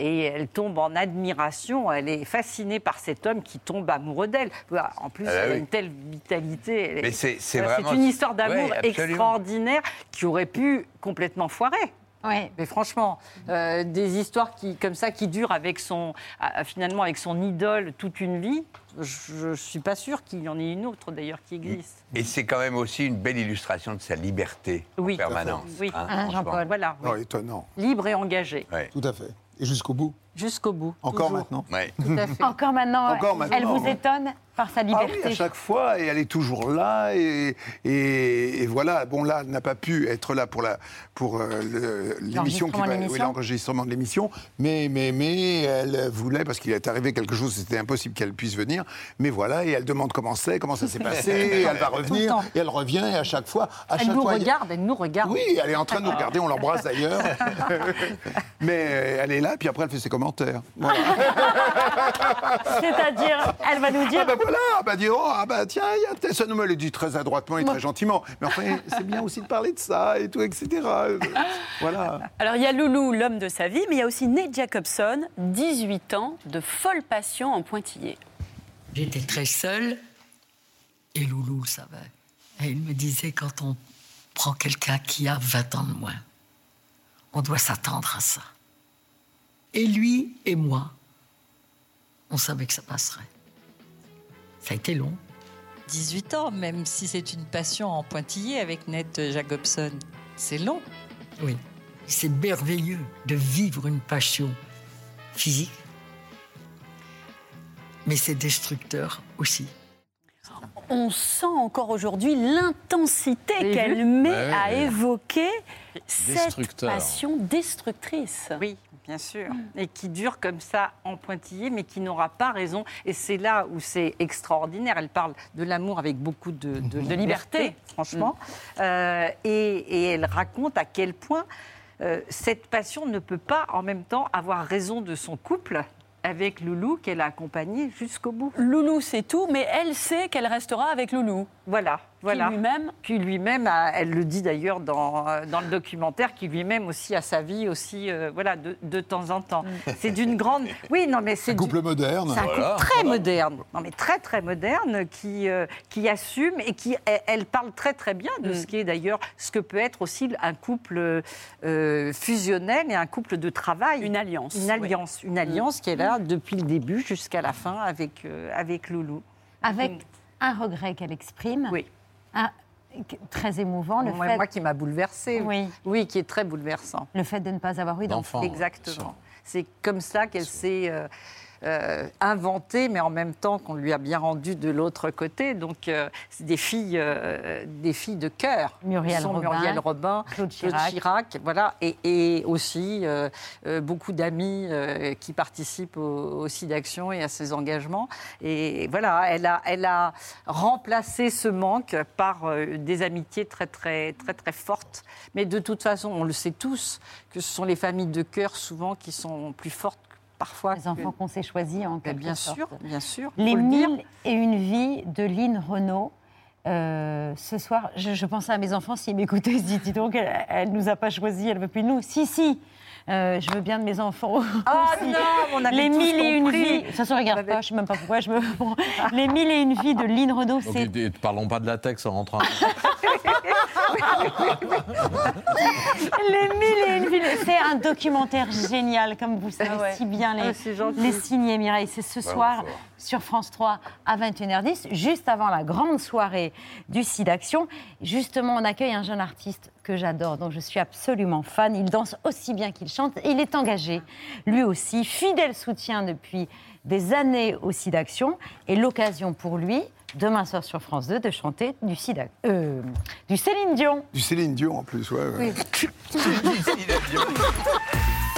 Et elle tombe en admiration, elle est fascinée par cet homme qui tombe amoureux d'elle. En plus, Ah bah elle a oui. une telle vitalité. Mais c'est- c'est Voilà, vraiment- une histoire d'amour Ouais, extraordinaire qui aurait pu complètement foirer. Ouais. Mais franchement, euh, des histoires qui, comme ça qui durent avec son, ah, finalement avec son idole toute une vie, je ne suis pas sûre qu'il y en ait une autre d'ailleurs qui existe. Et c'est quand même aussi une belle illustration de sa liberté Oui, en permanence. Oui, hein, Ah. Jean-Paul. Voilà. Non, étonnant. Libre et engagé. Ouais. Tout à fait. Et jusqu'au bout. Jusqu'au bout. Encore toujours. maintenant. Ouais. Tout à fait. Encore maintenant, Encore maintenant. elle vous étonne par sa Ah liberté. oui, à chaque fois, et elle est toujours là, et, et- et voilà. Bon, là, elle n'a pas pu être là pour la pour euh, l'émission, oui, l'enregistrement de l'émission, mais mais mais elle voulait parce qu'il est arrivé quelque chose, c'était impossible qu'elle puisse venir. Mais voilà, et elle demande comment c'est, comment ça s'est passé, [laughs] et elle va revenir, et elle revient, et à chaque fois, à Elle chaque nous fois, regarde, elle nous regarde. Oui, elle est en train de nous regarder, on l'embrasse d'ailleurs. [laughs] [laughs] Mais euh, elle est là, puis après elle fait ses commentaires. [laughs] Voilà. C'est-à-dire, elle va nous dire. Ah ben voilà, ah ben dire, oh, ah ben tiens, il y a tel- ça nous me le dit très adroitement et très gentiment. Mais enfin, c'est bien aussi de parler de ça et tout, etc. Voilà. Alors il y a Loulou, l'homme de sa vie, mais il y a aussi Nate Jacobson, 18 ans, de folle passion en pointillé. J'étais très seule et Loulou le savait. Et il me disait quand on prend quelqu'un qui a 20 ans de moins, on doit s'attendre à ça. Et lui et moi, on savait que ça passerait. Ça a été long. 18 ans, même si c'est une passion en pointillé avec Ned Jacobson. C'est long. Oui. C'est merveilleux de vivre une passion physique, mais c'est destructeur aussi. On sent encore aujourd'hui l'intensité qu'elle met Ouais, à ouais. évoquer cette passion destructrice. Oui, bien sûr. Et qui dure comme ça en pointillé, mais qui n'aura pas raison. Et c'est là où c'est extraordinaire. Elle parle de l'amour avec beaucoup de, de, De liberté. franchement. Euh, et, et elle raconte à quel point euh, cette passion ne peut pas en même temps avoir raison de son couple avec Loulou qu'elle a accompagné jusqu'au bout. Loulou, c'est tout, mais elle sait qu'elle restera avec Loulou. Voilà, voilà. lui-même Qui lui-même, a- elle le dit d'ailleurs dans, euh, dans le documentaire, qui lui-même aussi a sa vie aussi, euh, voilà, de, de temps en temps. [laughs] C'est d'une grande. Oui, non, mais c'est Un couple du- moderne. C'est un Voilà, couple très voilà. moderne, non mais très très moderne, qui euh, qui assume et qui elle, elle parle très très bien de ce qui est d'ailleurs ce que peut être aussi un couple euh, fusionnel et un couple de travail. Une alliance. Une alliance, une alliance qui est là depuis le début jusqu'à la fin avec euh, avec Loulou. Avec un regret qu'elle exprime. Oui. Un- très émouvant. Le Moi, fait, moi qui m'a bouleversée. Oui. Oui, qui est très bouleversant. Le fait de ne pas avoir eu d'enfant. Exactement. C'est comme ça qu'elle s'est euh, euh, inventée, mais en même temps qu'on lui a bien rendu de l'autre côté. Donc, euh, c'est des filles, euh, des filles de cœur. Muriel Robin, Muriel Robin, Claude Claude Chirac. Chirac, voilà, et, et aussi euh, beaucoup d'amis qui participent au, au SIDAction et à ses engagements. Et voilà, elle a, elle a remplacé ce manque par des amitiés très, très, très, très fortes. Mais de toute façon, on le sait tous, que ce sont les familles de cœur souvent qui sont plus fortes parfois. Les enfants qu'on s'est choisis en quelque bien sorte. sûr, bien sûr. Les dire. mille et une vies de Lynn Renault. Euh, ce soir, je, je pensais à mes enfants, s'ils m'écoutaient, ils se disent, dis donc, elle ne nous a pas choisis, elle ne veut plus de nous. Si, si, euh, je veux bien de mes enfants. Ah aussi. non, on avait Les mille et une vies. De toute façon, regarde pas, je ne sais même pas pourquoi. Je me... [laughs] bon. Les mille et une vies de Lynn Renault, Donc, c'est et- et parlons pas de latex en rentrant. [laughs] Les mille et une villes. C'est un documentaire génial, comme vous savez Ah ouais. si bien les, Ah, les signer, Mireille. C'est ce Bah, soir bonsoir. sur France 3 à 21h10, juste avant la grande soirée du SIDAction. Justement, on accueille un jeune artiste que j'adore, dont je suis absolument fan. Il danse aussi bien qu'il chante et il est engagé, lui aussi, fidèle soutien depuis des années au SIDAction. Et l'occasion pour lui, demain soir sur France 2, de chanter du, SIDA, euh, du Céline Dion. Du Céline Dion en plus, ouais. ouais. When [laughs]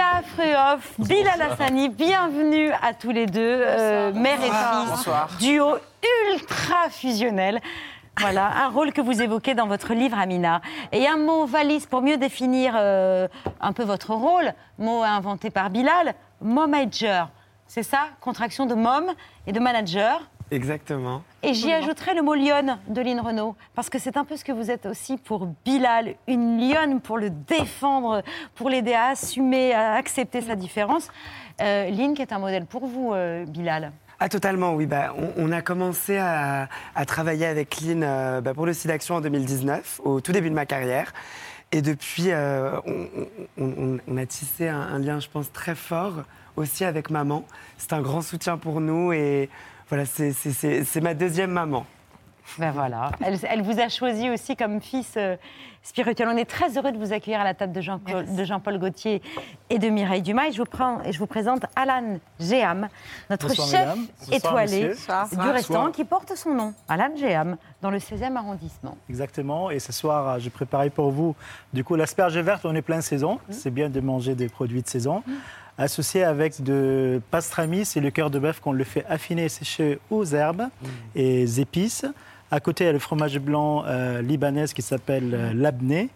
Amina Fruhoff, Bilal Hassani, bienvenue à tous les deux, euh, mère et fille, Bonsoir. duo ultra fusionnel. Voilà, un rôle que vous évoquez dans votre livre, Amina. Et un mot valise pour mieux définir euh, un peu votre rôle, mot inventé par Bilal, momager. C'est ça, contraction de mom et de manager. Exactement. Et j'y ajouterai le mot lionne de Lynn Renault, parce que c'est un peu ce que vous êtes aussi pour Bilal, une lionne pour le défendre, pour l'aider à assumer, à accepter sa différence. Euh, Lynn, qui est un modèle pour vous, euh, Bilal. Ah totalement, oui. Bah, on, on a commencé à, à travailler avec Lynn euh, bah, pour le SIDAction en 2019, au tout début de ma carrière. Et depuis, euh, on, on- on- on a tissé un, un lien, je pense, très fort aussi avec maman. C'est un grand soutien pour nous et voilà, c'est- c'est c'est- c'est ma deuxième maman. Ben voilà, elle, elle vous a choisi aussi comme fils euh, spirituel. On est très heureux de vous accueillir à la table de Jean-Paul de Jean-Paul Gaultier et de Mireille Dumas. Et je vous, prends, et je vous présente Alan Géam, notre Bonsoir, chef étoilé. Bonsoir. du Bonsoir. restaurant qui porte son nom, Alan Géam, dans le 16e arrondissement. Exactement. Et ce soir, euh, j'ai préparé pour vous, du coup, l'asperge verte, on est plein saison. C'est bien de manger des produits de saison. Associé avec de pastrami, c'est le cœur de bœuf qu'on le fait affiner et sécher aux herbes et épices. À côté, il y a le fromage blanc euh, libanais qui s'appelle euh, labné.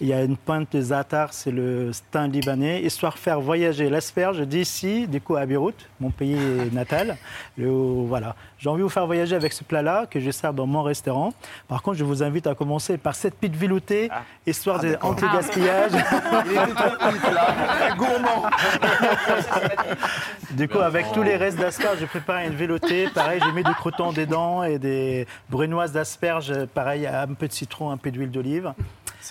Il y a une pointe de za'atar, c'est le thym libanais, histoire de faire voyager l'asperge d'ici, du coup à Beyrouth, mon pays natal. Le- voilà. J'ai envie de vous faire voyager avec ce plat-là que je sers dans mon restaurant. Par contre, je vous invite à commencer par cette pite veloutée, histoire Ah, d'anti-gaspillage. Il était trop vite, là. Très gourmand. Du coup, avec tous les restes d'asperges, j'ai préparé une veloutée. Pareil, j'ai mis du croûton dedans et des brunoises d'asperges. Pareil, un peu de citron, un peu d'huile d'olive.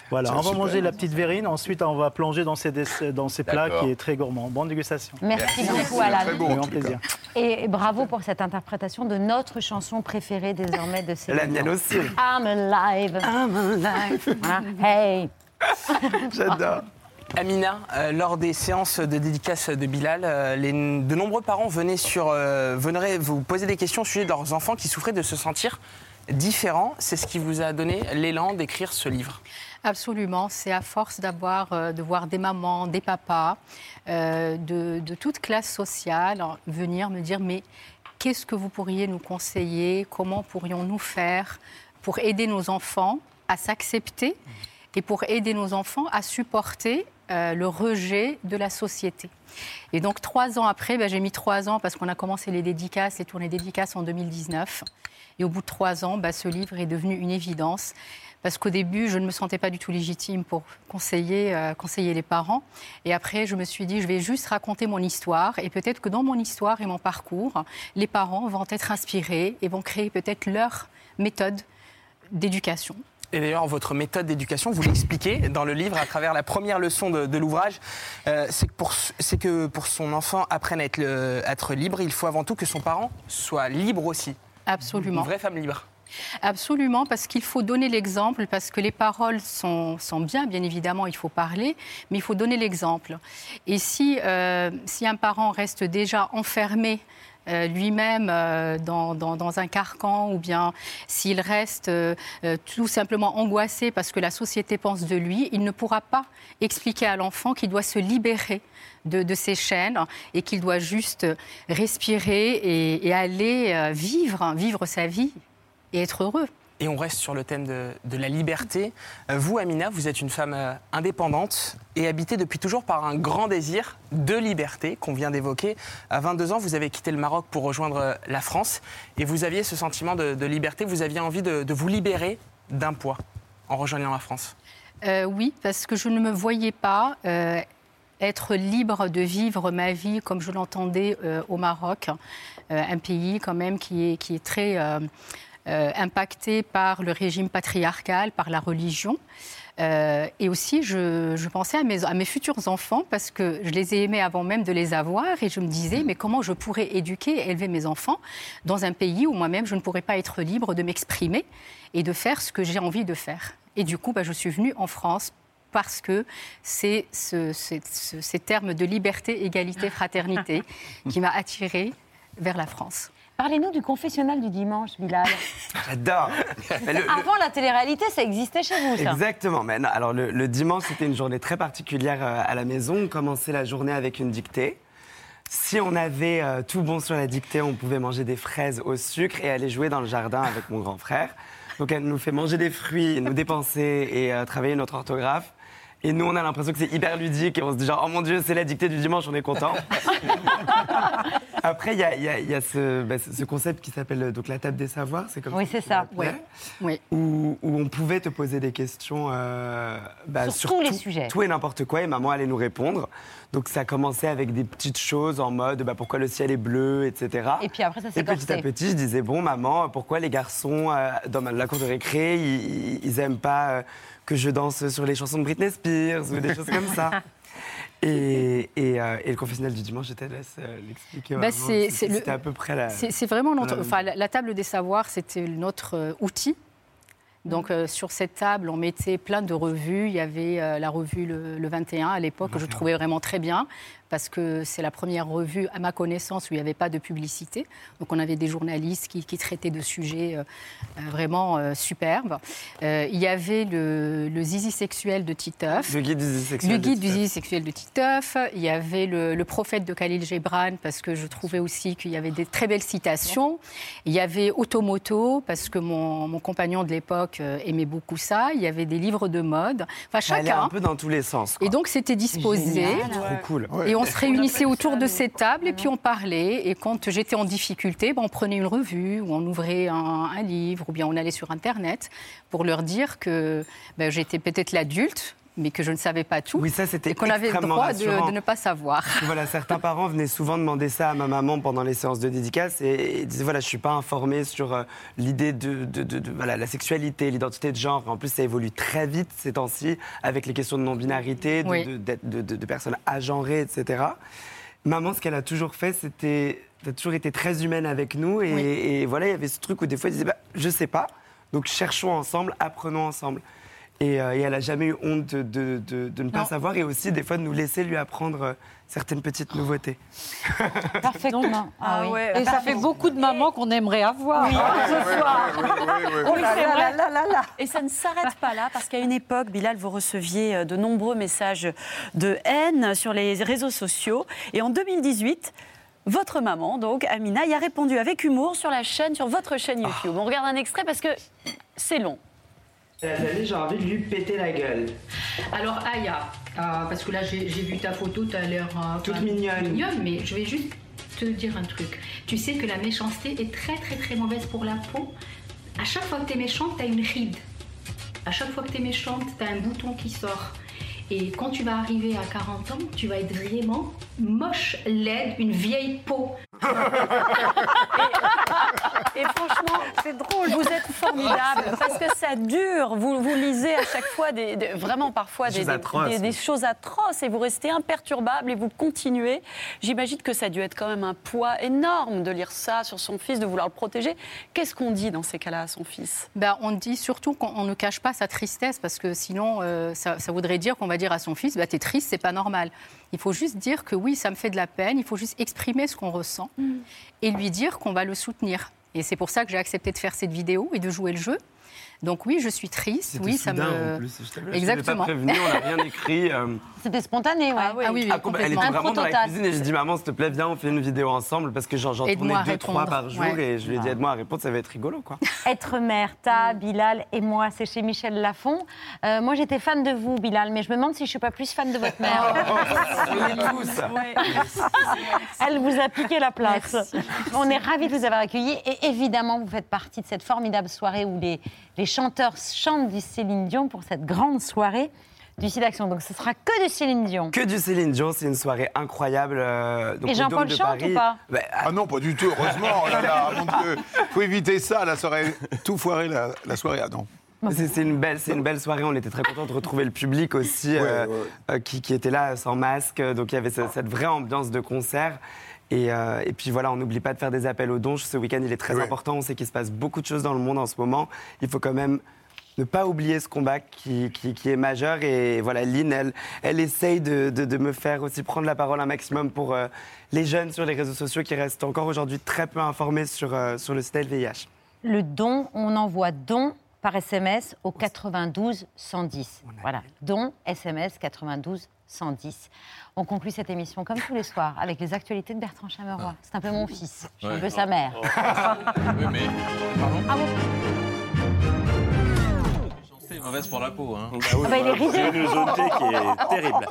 Voilà, on va super. manger la petite verrine. Ensuite, on va plonger dans ces, dans ces plats qui est très gourmand. Bonne dégustation. Merci beaucoup, Alan. Avec grand plaisir. Et bravo pour cette interprétation de notre chanson préférée désormais de Céline La mienne aussi. I'm alive. I'm alive. Voilà. Hey. [laughs] J'adore. Amina, euh, lors des séances de dédicace de Bilal, euh, les- de nombreux parents venaient, sur, euh, veneraient vous poser des questions au sujet de leurs enfants qui souffraient de se sentir différents. C'est ce qui vous a donné l'élan d'écrire ce livre. Absolument, c'est à force d'avoir, euh, de voir des mamans, des papas, euh, de, toute classe sociale venir me dire mais qu'est-ce que vous pourriez nous conseiller? Comment pourrions-nous faire pour aider nos enfants à s'accepter et pour aider nos enfants à supporter euh, le rejet de la société? Et donc trois ans après, ben, j'ai mis trois ans parce qu'on a commencé les dédicaces, les tournées dédicaces en 2019. Et au bout de trois ans, ben, ce livre est devenu une évidence. Parce qu'au début, je ne me sentais pas du tout légitime pour conseiller, euh, conseiller les parents. Et après, je me suis dit, je vais juste raconter mon histoire. Et peut-être que dans mon histoire et mon parcours, les parents vont être inspirés et vont créer peut-être leur méthode d'éducation. Et d'ailleurs, votre méthode d'éducation, vous l'expliquez dans le livre à travers la première leçon de, l'ouvrage. Euh, c'est que, que pour son enfant apprenne à être libre, il faut avant tout que son parent soit libre aussi. Absolument. Une vraie femme libre. Absolument, parce qu'il faut donner l'exemple, parce que les paroles sont, sont bien, bien évidemment, il faut parler, mais il faut donner l'exemple. Et si, euh, si un parent reste déjà enfermé lui-même euh, dans, un carcan, ou bien s'il reste euh, euh, tout simplement angoissé parce que la société pense de lui, il ne pourra pas expliquer à l'enfant qu'il doit se libérer de, de ces chaînes et qu'il doit juste respirer et, aller euh, vivre sa vie et être heureux. Et on reste sur le thème de, la liberté. Euh, Vous, Amina, vous êtes une femme euh, indépendante et habitée depuis toujours par un grand désir de liberté qu'on vient d'évoquer. À 22 ans, vous avez quitté le Maroc pour rejoindre euh, la France et vous aviez ce sentiment de, liberté, vous aviez envie de, vous libérer d'un poids en rejoignant la France. Oui, parce que je ne me voyais pas être libre de vivre ma vie comme je l'entendais au Maroc, un pays quand même qui est très euh, euh, impacté par le régime patriarcal, par la religion. Euh, et aussi, je, pensais à mes, futurs enfants parce que je les ai aimés avant même de les avoir et je me disais, mais comment je pourrais éduquer et élever mes enfants dans un pays où moi-même je ne pourrais pas être libre de m'exprimer et de faire ce que j'ai envie de faire. Et du coup, bah, je suis venue en France parce que c'est ce- ce- ce- ces termes de liberté, égalité, fraternité qui m'a attirée vers la France. Parlez-nous du confessionnal du dimanche, Bilal. [laughs] J'adore. Le- Avant la télé-réalité, ça existait chez vous, ça. Exactement. Mais non, alors le, le dimanche, c'était une journée très particulière euh, à la maison. On commençait la journée avec une dictée. Si on avait euh, tout bon sur la dictée, on pouvait manger des fraises au sucre et aller jouer dans le jardin avec mon grand frère. Donc elle nous fait manger des fruits, nous dépenser et euh, travailler notre orthographe. Et nous, on a l'impression que c'est hyper ludique et on se dit genre, oh mon Dieu, c'est la dictée du dimanche, on est content. [laughs] Après, il y a, il y a- il y a ce, bah, ce- ce concept qui s'appelle euh, donc la table des savoirs. C'est comme Oui, ça c'est qu'on ça. l'appelait. Oui. Où, où on pouvait te poser des questions euh, bah, Sur tous les sujets. Tout et n'importe quoi, et maman allait nous répondre. Donc ça commençait avec des petites choses en mode bah, pourquoi le ciel est bleu, etc. Et puis après, ça s'est Et petit à petit, je disais bon, maman, pourquoi les garçons euh, dans la cour de récré, ils, ils aiment pas euh, que je danse sur les chansons de Britney Spears ou des choses comme ça. [laughs] Et, et, euh, et le confessionnal du dimanche, je te laisse euh, l'expliquer. Bah, C'était à peu près la. C'est vraiment notre. la- Enfin, la, la table des savoirs, c'était notre euh, outil. Donc, euh, sur cette table, on mettait plein de revues. Il y avait euh, la revue le, le 21 à l'époque, que je trouvais vraiment très bien, parce que c'est la première revue, à ma connaissance, où il n'y avait pas de publicité. Donc, on avait des journalistes qui, qui traitaient de sujets euh, vraiment superbes. Il y avait le, le zizi sexuel de Titeuf. Le guide du zizi sexuel Le de guide du zizi sexuel de Titeuf. Il y avait le, le prophète de Khalil Gibran, parce que je trouvais aussi qu'il y avait des très belles citations. Il y avait Automoto, parce que mon, mon compagnon de l'époque l'époque euh, aimait beaucoup ça. Il y avait des livres de mode. Enfin, chacun. un peu dans tous les sens. quoi. Et donc, c'était disposé. Génial. Trop cool. Et on se réunissait autour de ces tables et puis on parlait. Et quand j'étais en difficulté, ben, on prenait une revue ou on ouvrait un, un livre ou bien on allait sur Internet pour leur dire que ben, j'étais peut-être l'adulte, mais que je ne savais pas tout. Oui, ça, c'était Et qu'on avait le droit de, ne pas savoir. [laughs] Voilà, certains parents venaient souvent demander ça à ma maman pendant les séances de dédicace et, et disaient voilà, je suis pas informé sur euh, l'idée de, de- de- de- voilà, la sexualité, l'identité de genre. En plus, ça évolue très vite ces temps-ci avec les questions de non-binarité, de, Oui. personnes agenrées, etc. Maman, ce qu'elle a toujours fait, c'était elle a toujours été très humaine avec nous et, Oui. et voilà, il y avait ce truc où des fois, elle disait bah, je sais pas, donc cherchons ensemble, apprenons ensemble. Et, euh, et elle n'a jamais eu honte de, de- de- de ne pas Non. savoir et aussi des fois de nous laisser lui apprendre euh, certaines petites nouveautés. [laughs] Parfaitement. Ah oui. Et ça fait beaucoup de mamans qu'on aimerait avoir Oui. ce soir. Oui, là [laughs] c'est là vrai. là là là. Et ça ne s'arrête pas là, parce qu'à une époque, Bilal, vous receviez euh, de nombreux messages de haine sur les réseaux sociaux. Et en 2018, votre maman, donc Amina, y a répondu avec humour sur la chaîne, sur votre chaîne YouTube. On regarde un extrait parce que c'est long. J'ai envie de lui péter la gueule. Alors Aya, euh, parce que là j'ai vu ta photo, tu as l'air euh, Toute enfin, mignonne. mignonne, mais je vais juste te dire un truc. Tu sais que la méchanceté est très très très mauvaise pour la peau. À chaque fois que tu es méchante, tu as une ride. À chaque fois que tu es méchante, tu as un bouton qui sort. Et quand tu vas arriver à 40 ans, tu vas être vraiment moche, laide, une vieille peau. [laughs] Et franchement, c'est drôle. Vous êtes formidable [laughs] parce que ça dure. Vous, vous lisez à chaque fois des, des- vraiment parfois Des des, choses des- atroces, des- des oui. choses atroces et vous restez imperturbable et vous continuez. J'imagine que ça a dû être quand même un poids énorme de lire ça sur son fils, de vouloir le protéger. Qu'est-ce qu'on dit dans ces cas-là à son fils? Ben, on dit surtout qu'on on ne cache pas sa tristesse parce que sinon, euh, ça, ça voudrait dire qu'on va dire à son fils bah, T'es triste, c'est pas normal. Il faut juste dire que oui, ça me fait de la peine, il faut juste exprimer ce qu'on ressent et lui dire qu'on va le soutenir. Et c'est pour ça que j'ai accepté de faire cette vidéo et de jouer le jeu. Donc oui, je suis triste. Oui, ça soudain, me. en plus. Je t'avais- je Exactement. pas prévenu, on n'a rien écrit. euh. [laughs] C'était spontané, ouais. Ah oui, oui, Ah, com- elle était complètement. vraiment dans la total. cuisine et je dis maman s'il te plaît viens on fait une vidéo ensemble parce que j'en tournais deux trois par jour Ouais. et je lui ai dit aide-moi à répondre ça va être rigolo quoi. [laughs] Être mère, ta, Bilal et moi, c'est chez Michel Lafon. Euh, moi, j'étais fan de vous, Bilal, mais je me demande si je suis pas plus fan de votre mère. [laughs] Elle vous a piqué la place. On est ravis de vous avoir accueillis et évidemment, vous faites partie de cette formidable soirée où les, les chanteurs chantent du Céline Dion pour cette grande soirée du site d'action. Donc, ce sera que du Céline Dion. Que du Céline Dion, c'est une soirée incroyable. euh, donc Et au Jean-Paul chante Paris. ou pas? Bah, Ah non, pas du tout, heureusement. Oh là là, [laughs] mon Dieu. faut éviter ça, ça aurait tout foiré la, la soirée. Ah non. C'est une, belle, c'est une belle soirée. On était très contents de retrouver le public aussi, euh, euh, qui, qui était là sans masque. Donc il y avait ce- cette vraie ambiance de concert. Et, euh, et puis voilà, on n'oublie pas de faire des appels aux dons. Ce week-end, il est très important. On sait qu'il se passe beaucoup de choses dans le monde en ce moment. Il faut quand même ne pas oublier ce combat qui, qui- qui est majeur. Et voilà, Lynn, elle, elle essaye de, de- de me faire aussi prendre la parole un maximum pour euh, les jeunes sur les réseaux sociaux qui restent encore aujourd'hui très peu informés sur, euh, sur le sida et le VIH. Le don, on envoie don par SMS au 92 110. Voilà, don SMS 92 110. On conclut cette émission comme tous les soirs avec les actualités de Bertrand Chameroy. C'est un peu mon fils, je suis un peu sa mère. Oui, mais. Pardon Ah bon C'est mauvaise pour la peau. Hein. Ah bah, il est ridé. C'est une zone T qui est terrible.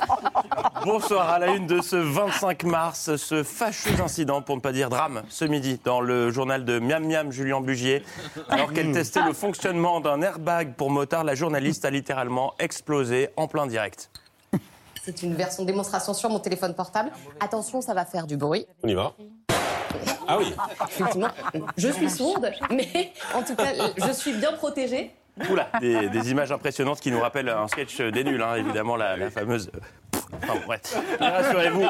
Bonsoir à la une de ce 25 mars, ce fâcheux incident, pour ne pas dire drame, ce midi, dans le journal de Miam Miam Julien Bugier. Alors qu'elle testait le fonctionnement d'un airbag pour motard, la journaliste a littéralement explosé en plein direct. C'est une version de démonstration sur mon téléphone portable. Attention, ça va faire du bruit. On y va Ah oui Effectivement, je suis sourde, mais en tout cas, je suis bien protégée. Oula, des, des images impressionnantes qui nous rappellent un sketch des nuls, hein, évidemment, la, la fameuse. Enfin, bref. Mais Rassurez-vous,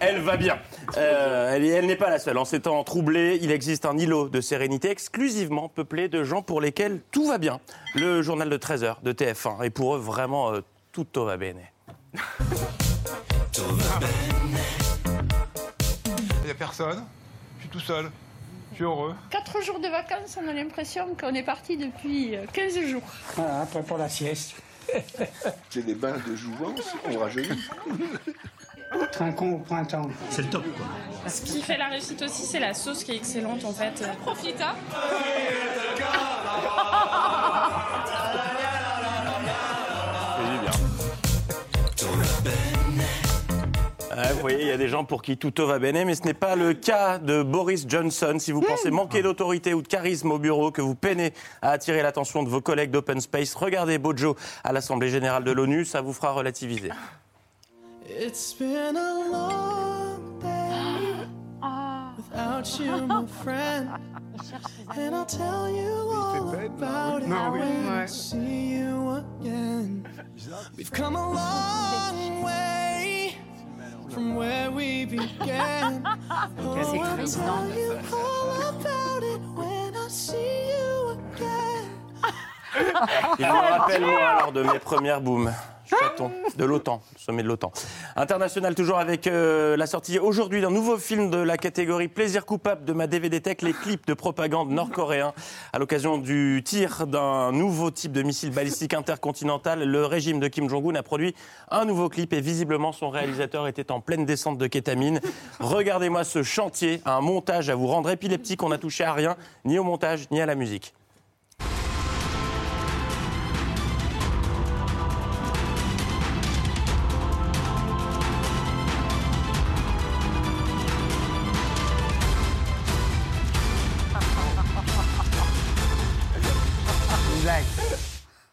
elle va bien. Euh, elle elle n'est pas la seule. En ces temps troublés, il existe un îlot de sérénité exclusivement peuplé de gens pour lesquels tout va bien. Le journal de 13h de TF1. Et pour eux, vraiment, euh, tutto va bene. [laughs] Il n'y a personne. Je suis tout seul. Je suis heureux. Quatre jours de vacances, on a l'impression qu'on est parti depuis euh, 15 jours. Voilà, après pour la sieste. [laughs] C'est des bains de jouvence, on rajeunit. Trinquons au printemps. C'est le top, quoi. Ce qui fait la réussite aussi, c'est la sauce qui est excellente en fait. Profita. [laughs] vous voyez, il y a des gens pour qui tout va bene, mais ce n'est pas le cas de Boris Johnson. Si vous pensez manquer d'autorité ou de charisme au bureau, que vous peinez à attirer l'attention de vos collègues d'Open Space, regardez Bojo à l'Assemblée générale de l'ONU, ça vous fera relativiser. It's been a long day without you, my friend. And I'll tell you all about it when I see you again. We've come a long way from where we began. [laughs] Oh, C'est I'll triste, tell non you all about it when I see you again. [laughs] Il me rappelle, moi, lors de mes premières booms. Chaton de l'OTAN, sommet de l'OTAN. International toujours avec euh, la sortie aujourd'hui d'un nouveau film de la catégorie plaisir coupable de ma DVD Tech, les clips de propagande nord-coréen. À l'occasion du tir d'un nouveau type de missile balistique intercontinental, le régime de Kim Jong-un a produit un nouveau clip et visiblement son réalisateur était en pleine descente de kétamine. Regardez-moi ce chantier, un montage à vous rendre épileptique. On n'a touché à rien, ni au montage, ni à la musique.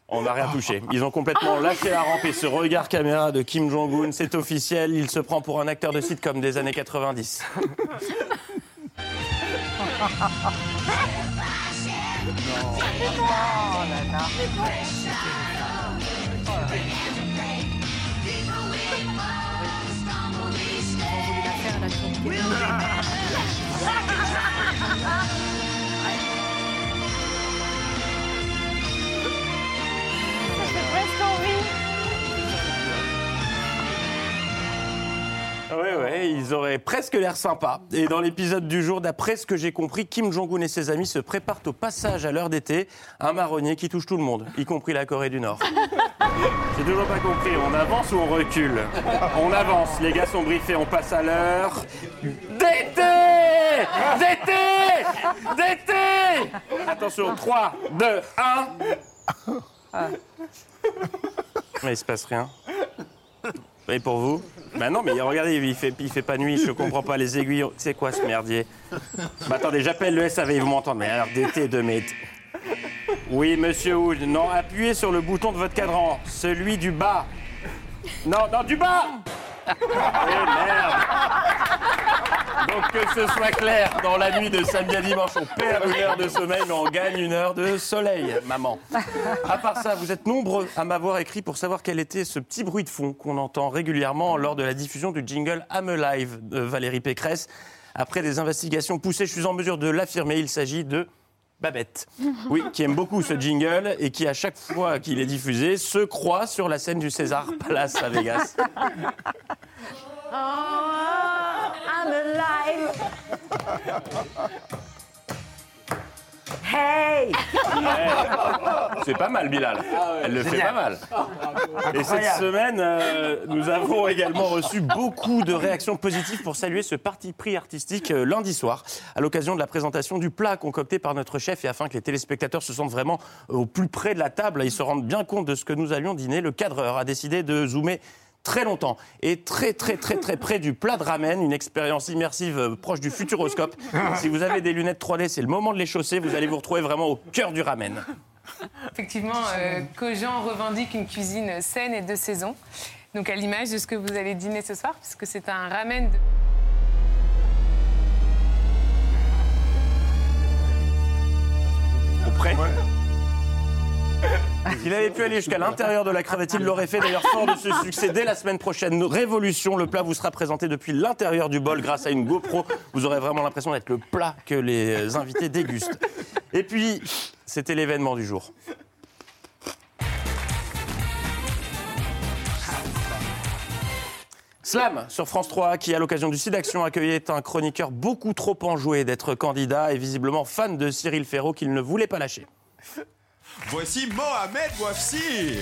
On n'a rien touché. Ils ont complètement lâché la rampe et ce regard caméra de Kim Jong-un, c'est officiel, il se prend pour un acteur de sitcom des années 90. Oui, oui, ils auraient presque l'air sympas. Et dans l'épisode du jour, d'après ce que j'ai compris, Kim Jong-un et ses amis se préparent au passage à l'heure d'été, un marronnier qui touche tout le monde, y compris la Corée du Nord. [laughs] J'ai toujours pas compris, on avance ou on recule? On avance, les gars sont briefés, on passe à l'heure d'été! D'été! D'été! Attention, 3, 2, 1. Mais il se passe rien. Et pour vous Bah non, mais regardez, il fait, il fait pas nuit, je comprends pas les aiguilles. C'est quoi ce merdier? Bah attendez, j'appelle le SAV, ils vont m'entendre. Mais d'été, de mai. Oui, monsieur Wood, non, appuyez sur le bouton de votre cadran, celui du bas. Non, non, du bas merde Donc que ce soit clair, dans la nuit de samedi à dimanche, on perd une heure de sommeil, mais on gagne une heure de soleil, maman. À part ça, vous êtes nombreux à m'avoir écrit pour savoir quel était ce petit bruit de fond qu'on entend régulièrement lors de la diffusion du jingle I'm Alive de Valérie Pécresse. Après des investigations poussées, je suis en mesure de l'affirmer, il s'agit de Babette. Oui, qui aime beaucoup ce jingle et qui, à chaque fois qu'il est diffusé, se croit sur la scène du César Palace à Vegas. Hey [laughs] C'est pas mal, Bilal. Elle le fait pas mal. Et cette semaine, euh, nous avons également reçu beaucoup de réactions positives pour saluer ce parti pris artistique euh, lundi soir, à l'occasion de la présentation du plat concocté par notre chef et afin que les téléspectateurs se sentent vraiment au plus près de la table, ils se rendent bien compte de ce que nous allions dîner. Le cadreur a décidé de zoomer très longtemps et très très très très près du plat de ramen, une expérience immersive euh, proche du futuroscope. [laughs] Si vous avez des lunettes 3D, c'est le moment de les chausser, vous allez vous retrouver vraiment au cœur du ramen. Effectivement, euh, Cogent revendique une cuisine saine et de saison. Donc à l'image de ce que vous allez dîner ce soir, puisque c'est un ramen de... Au près S'il avait pu aller jusqu'à l'intérieur de la crevette, il l'aurait fait. D'ailleurs, fort de ce succès, dès la semaine prochaine, Révolution, le plat vous sera présenté depuis l'intérieur du bol grâce à une GoPro. Vous aurez vraiment l'impression d'être le plat que les invités dégustent. Et puis, c'était l'événement du jour. Slam sur France 3, qui à l'occasion du site d'action accueillait un chroniqueur beaucoup trop enjoué d'être candidat et visiblement fan de Cyril Ferraud qu'il ne voulait pas lâcher. Voici Mohamed Wafsi.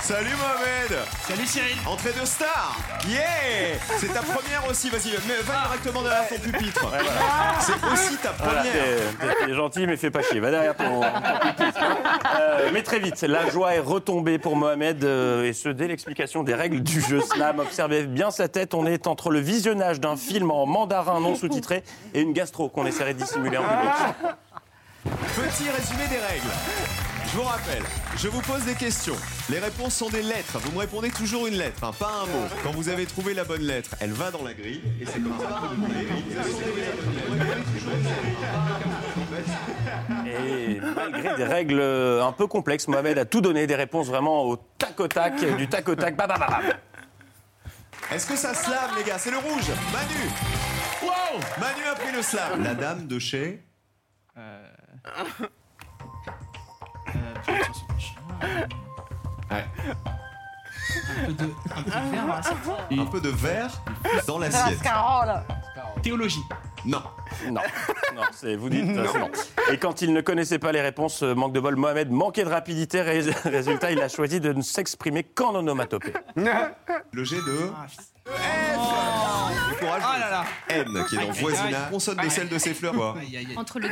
Salut Mohamed Salut Cyril Entrée de star Yeah C'est ta première aussi, vas-y, mais va directement derrière ton pupitre. Ouais, voilà. C'est aussi ta première. t'es- t'es gentil, mais fais pas chier. Va derrière ton. ton pupitre. Euh, mais très vite, la joie est retombée pour Mohamed, euh, et ce dès l'explication des règles du jeu slam. Observez bien sa tête. On est entre le visionnage d'un film en mandarin non sous-titré et une gastro qu'on essaierait de dissimuler en public. Petit résumé des règles. Je vous rappelle, je vous pose des questions. Les réponses sont des lettres. Vous me répondez toujours une lettre, hein, pas un mot. Quand vous avez trouvé la bonne lettre, elle va dans la grille. Et c'est comme ça que vous. Et malgré des règles euh, un peu complexes, Mohamed a tout donné, des réponses vraiment au tac au tac, du tac au tac. Est-ce que ça slame, les gars? C'est le rouge. Manu. Wow Manu a pris le slam. La dame de chez? Ouais. Un peu de, un peu de verre dans l'assiette. Un peu de verre dans La l'assiette. Carole. Théologie. Non. Non, non, c'est vous dites, euh, c'est non. Et quand il ne connaissait pas les réponses, euh, manque de bol, Mohamed manquait de rapidité. Ré- [laughs] Résultat, il a choisi de ne s'exprimer qu'en onomatopée. [laughs] Le G de. Le courage. Ah là là. N qui est dans Aïe, aïe, voisinage. aïe. Consonne des selles de ses fleurs. quoi. Aïe, aïe, aïe. Entre le.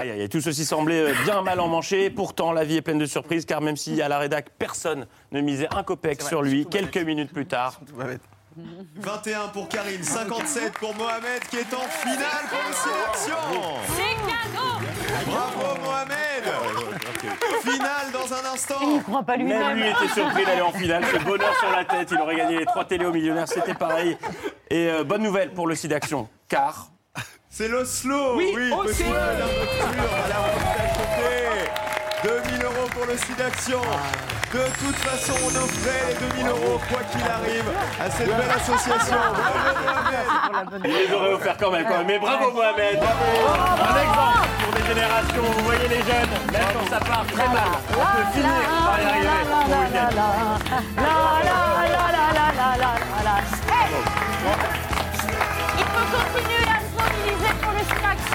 Aïe, aïe, aïe, tout ceci semblait euh, bien mal en manché. Pourtant, la vie est pleine de surprises, car même si à la rédac, personne ne misait un copec sur lui, quelques minutes plus tard. 21 pour Karine, 57 pour Mohamed qui est en finale pour le sélection. C'est cadeau Bravo Mohamed Finale dans un instant Il ne croit pas Même lui-même. lui était surpris d'aller en finale. Ce bonheur sur la tête, il aurait gagné les trois télé aux millionnaires, c'était pareil. Et euh, bonne nouvelle pour le Sidaction, car C'est l'Oslo Oui, petit culture. Voilà, on peut acheter 2000 euros pour le site d'action. De toute façon, on offrait les 2000 euros, quoi qu'il arrive, à cette belle association. [laughs] Bravo Mohamed. Il les aurait offerts quand même, quand même. Mais bravo Mohamed. Un exemple pour des générations, vous voyez les jeunes, même quand ça part très mal, on peut finir par y arriver.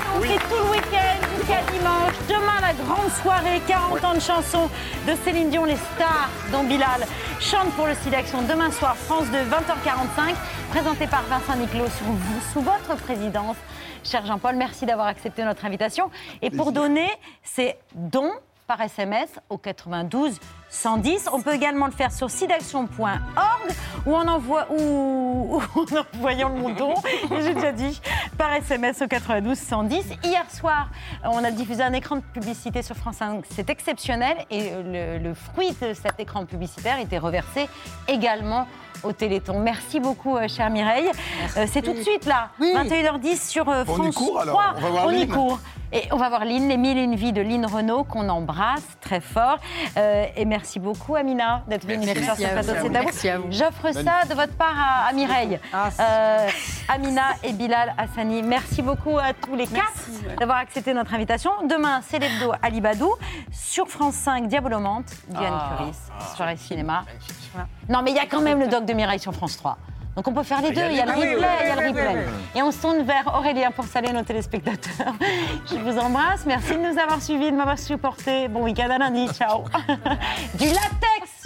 Action. C'est tout le week-end jusqu'à dimanche. Demain, la grande soirée, 40 ans de chansons de Céline Dion, les stars dont Bilal chante pour le Action. Demain soir, France 2, 20h45, présenté par Vincent Niclot sous, sous votre présidence. Cher Jean-Paul, merci d'avoir accepté notre invitation. Et pour donner, c'est don par SMS au 92 110. On peut également le faire sur sidaction.org ou en, envoi, ou, ou [laughs] en envoyant le don, [laughs] j'ai déjà dit, par SMS au 92 110. Hier soir, on a diffusé un écran de publicité sur France 5. C'est exceptionnel et le, le fruit de cet écran publicitaire était reversé également au Téléthon. Merci beaucoup, euh, chère Mireille. Euh, c'est tout de suite là, 21h10 sur euh, On y France court, alors 3. On va voir On y court. Et on va voir Lynn, les mille et une vies de Lynn Renault qu'on embrasse très fort. Euh, et merci beaucoup, Amina, d'être venue Merci sur ce plateau. C'est à vous. Vous. J'offre ça de votre part à, à Mireille. Euh, Amina et Bilal Hassani, merci beaucoup à tous les quatre d'avoir accepté notre invitation. Demain, c'est l'hebdo Alibadou. Sur France 5, Diabolomante, Diane Ah. Curis, soirée cinéma. Voilà. Non, mais il y a quand même le doc de Mireille sur France 3. Donc on peut faire les deux, il y a le replay, il y a le replay. Et on se tourne vers Aurélien pour saluer nos téléspectateurs. [laughs] Je vous embrasse, merci de nous avoir suivis, de m'avoir supporté. Bon week-end à lundi, ciao. [laughs] Du latex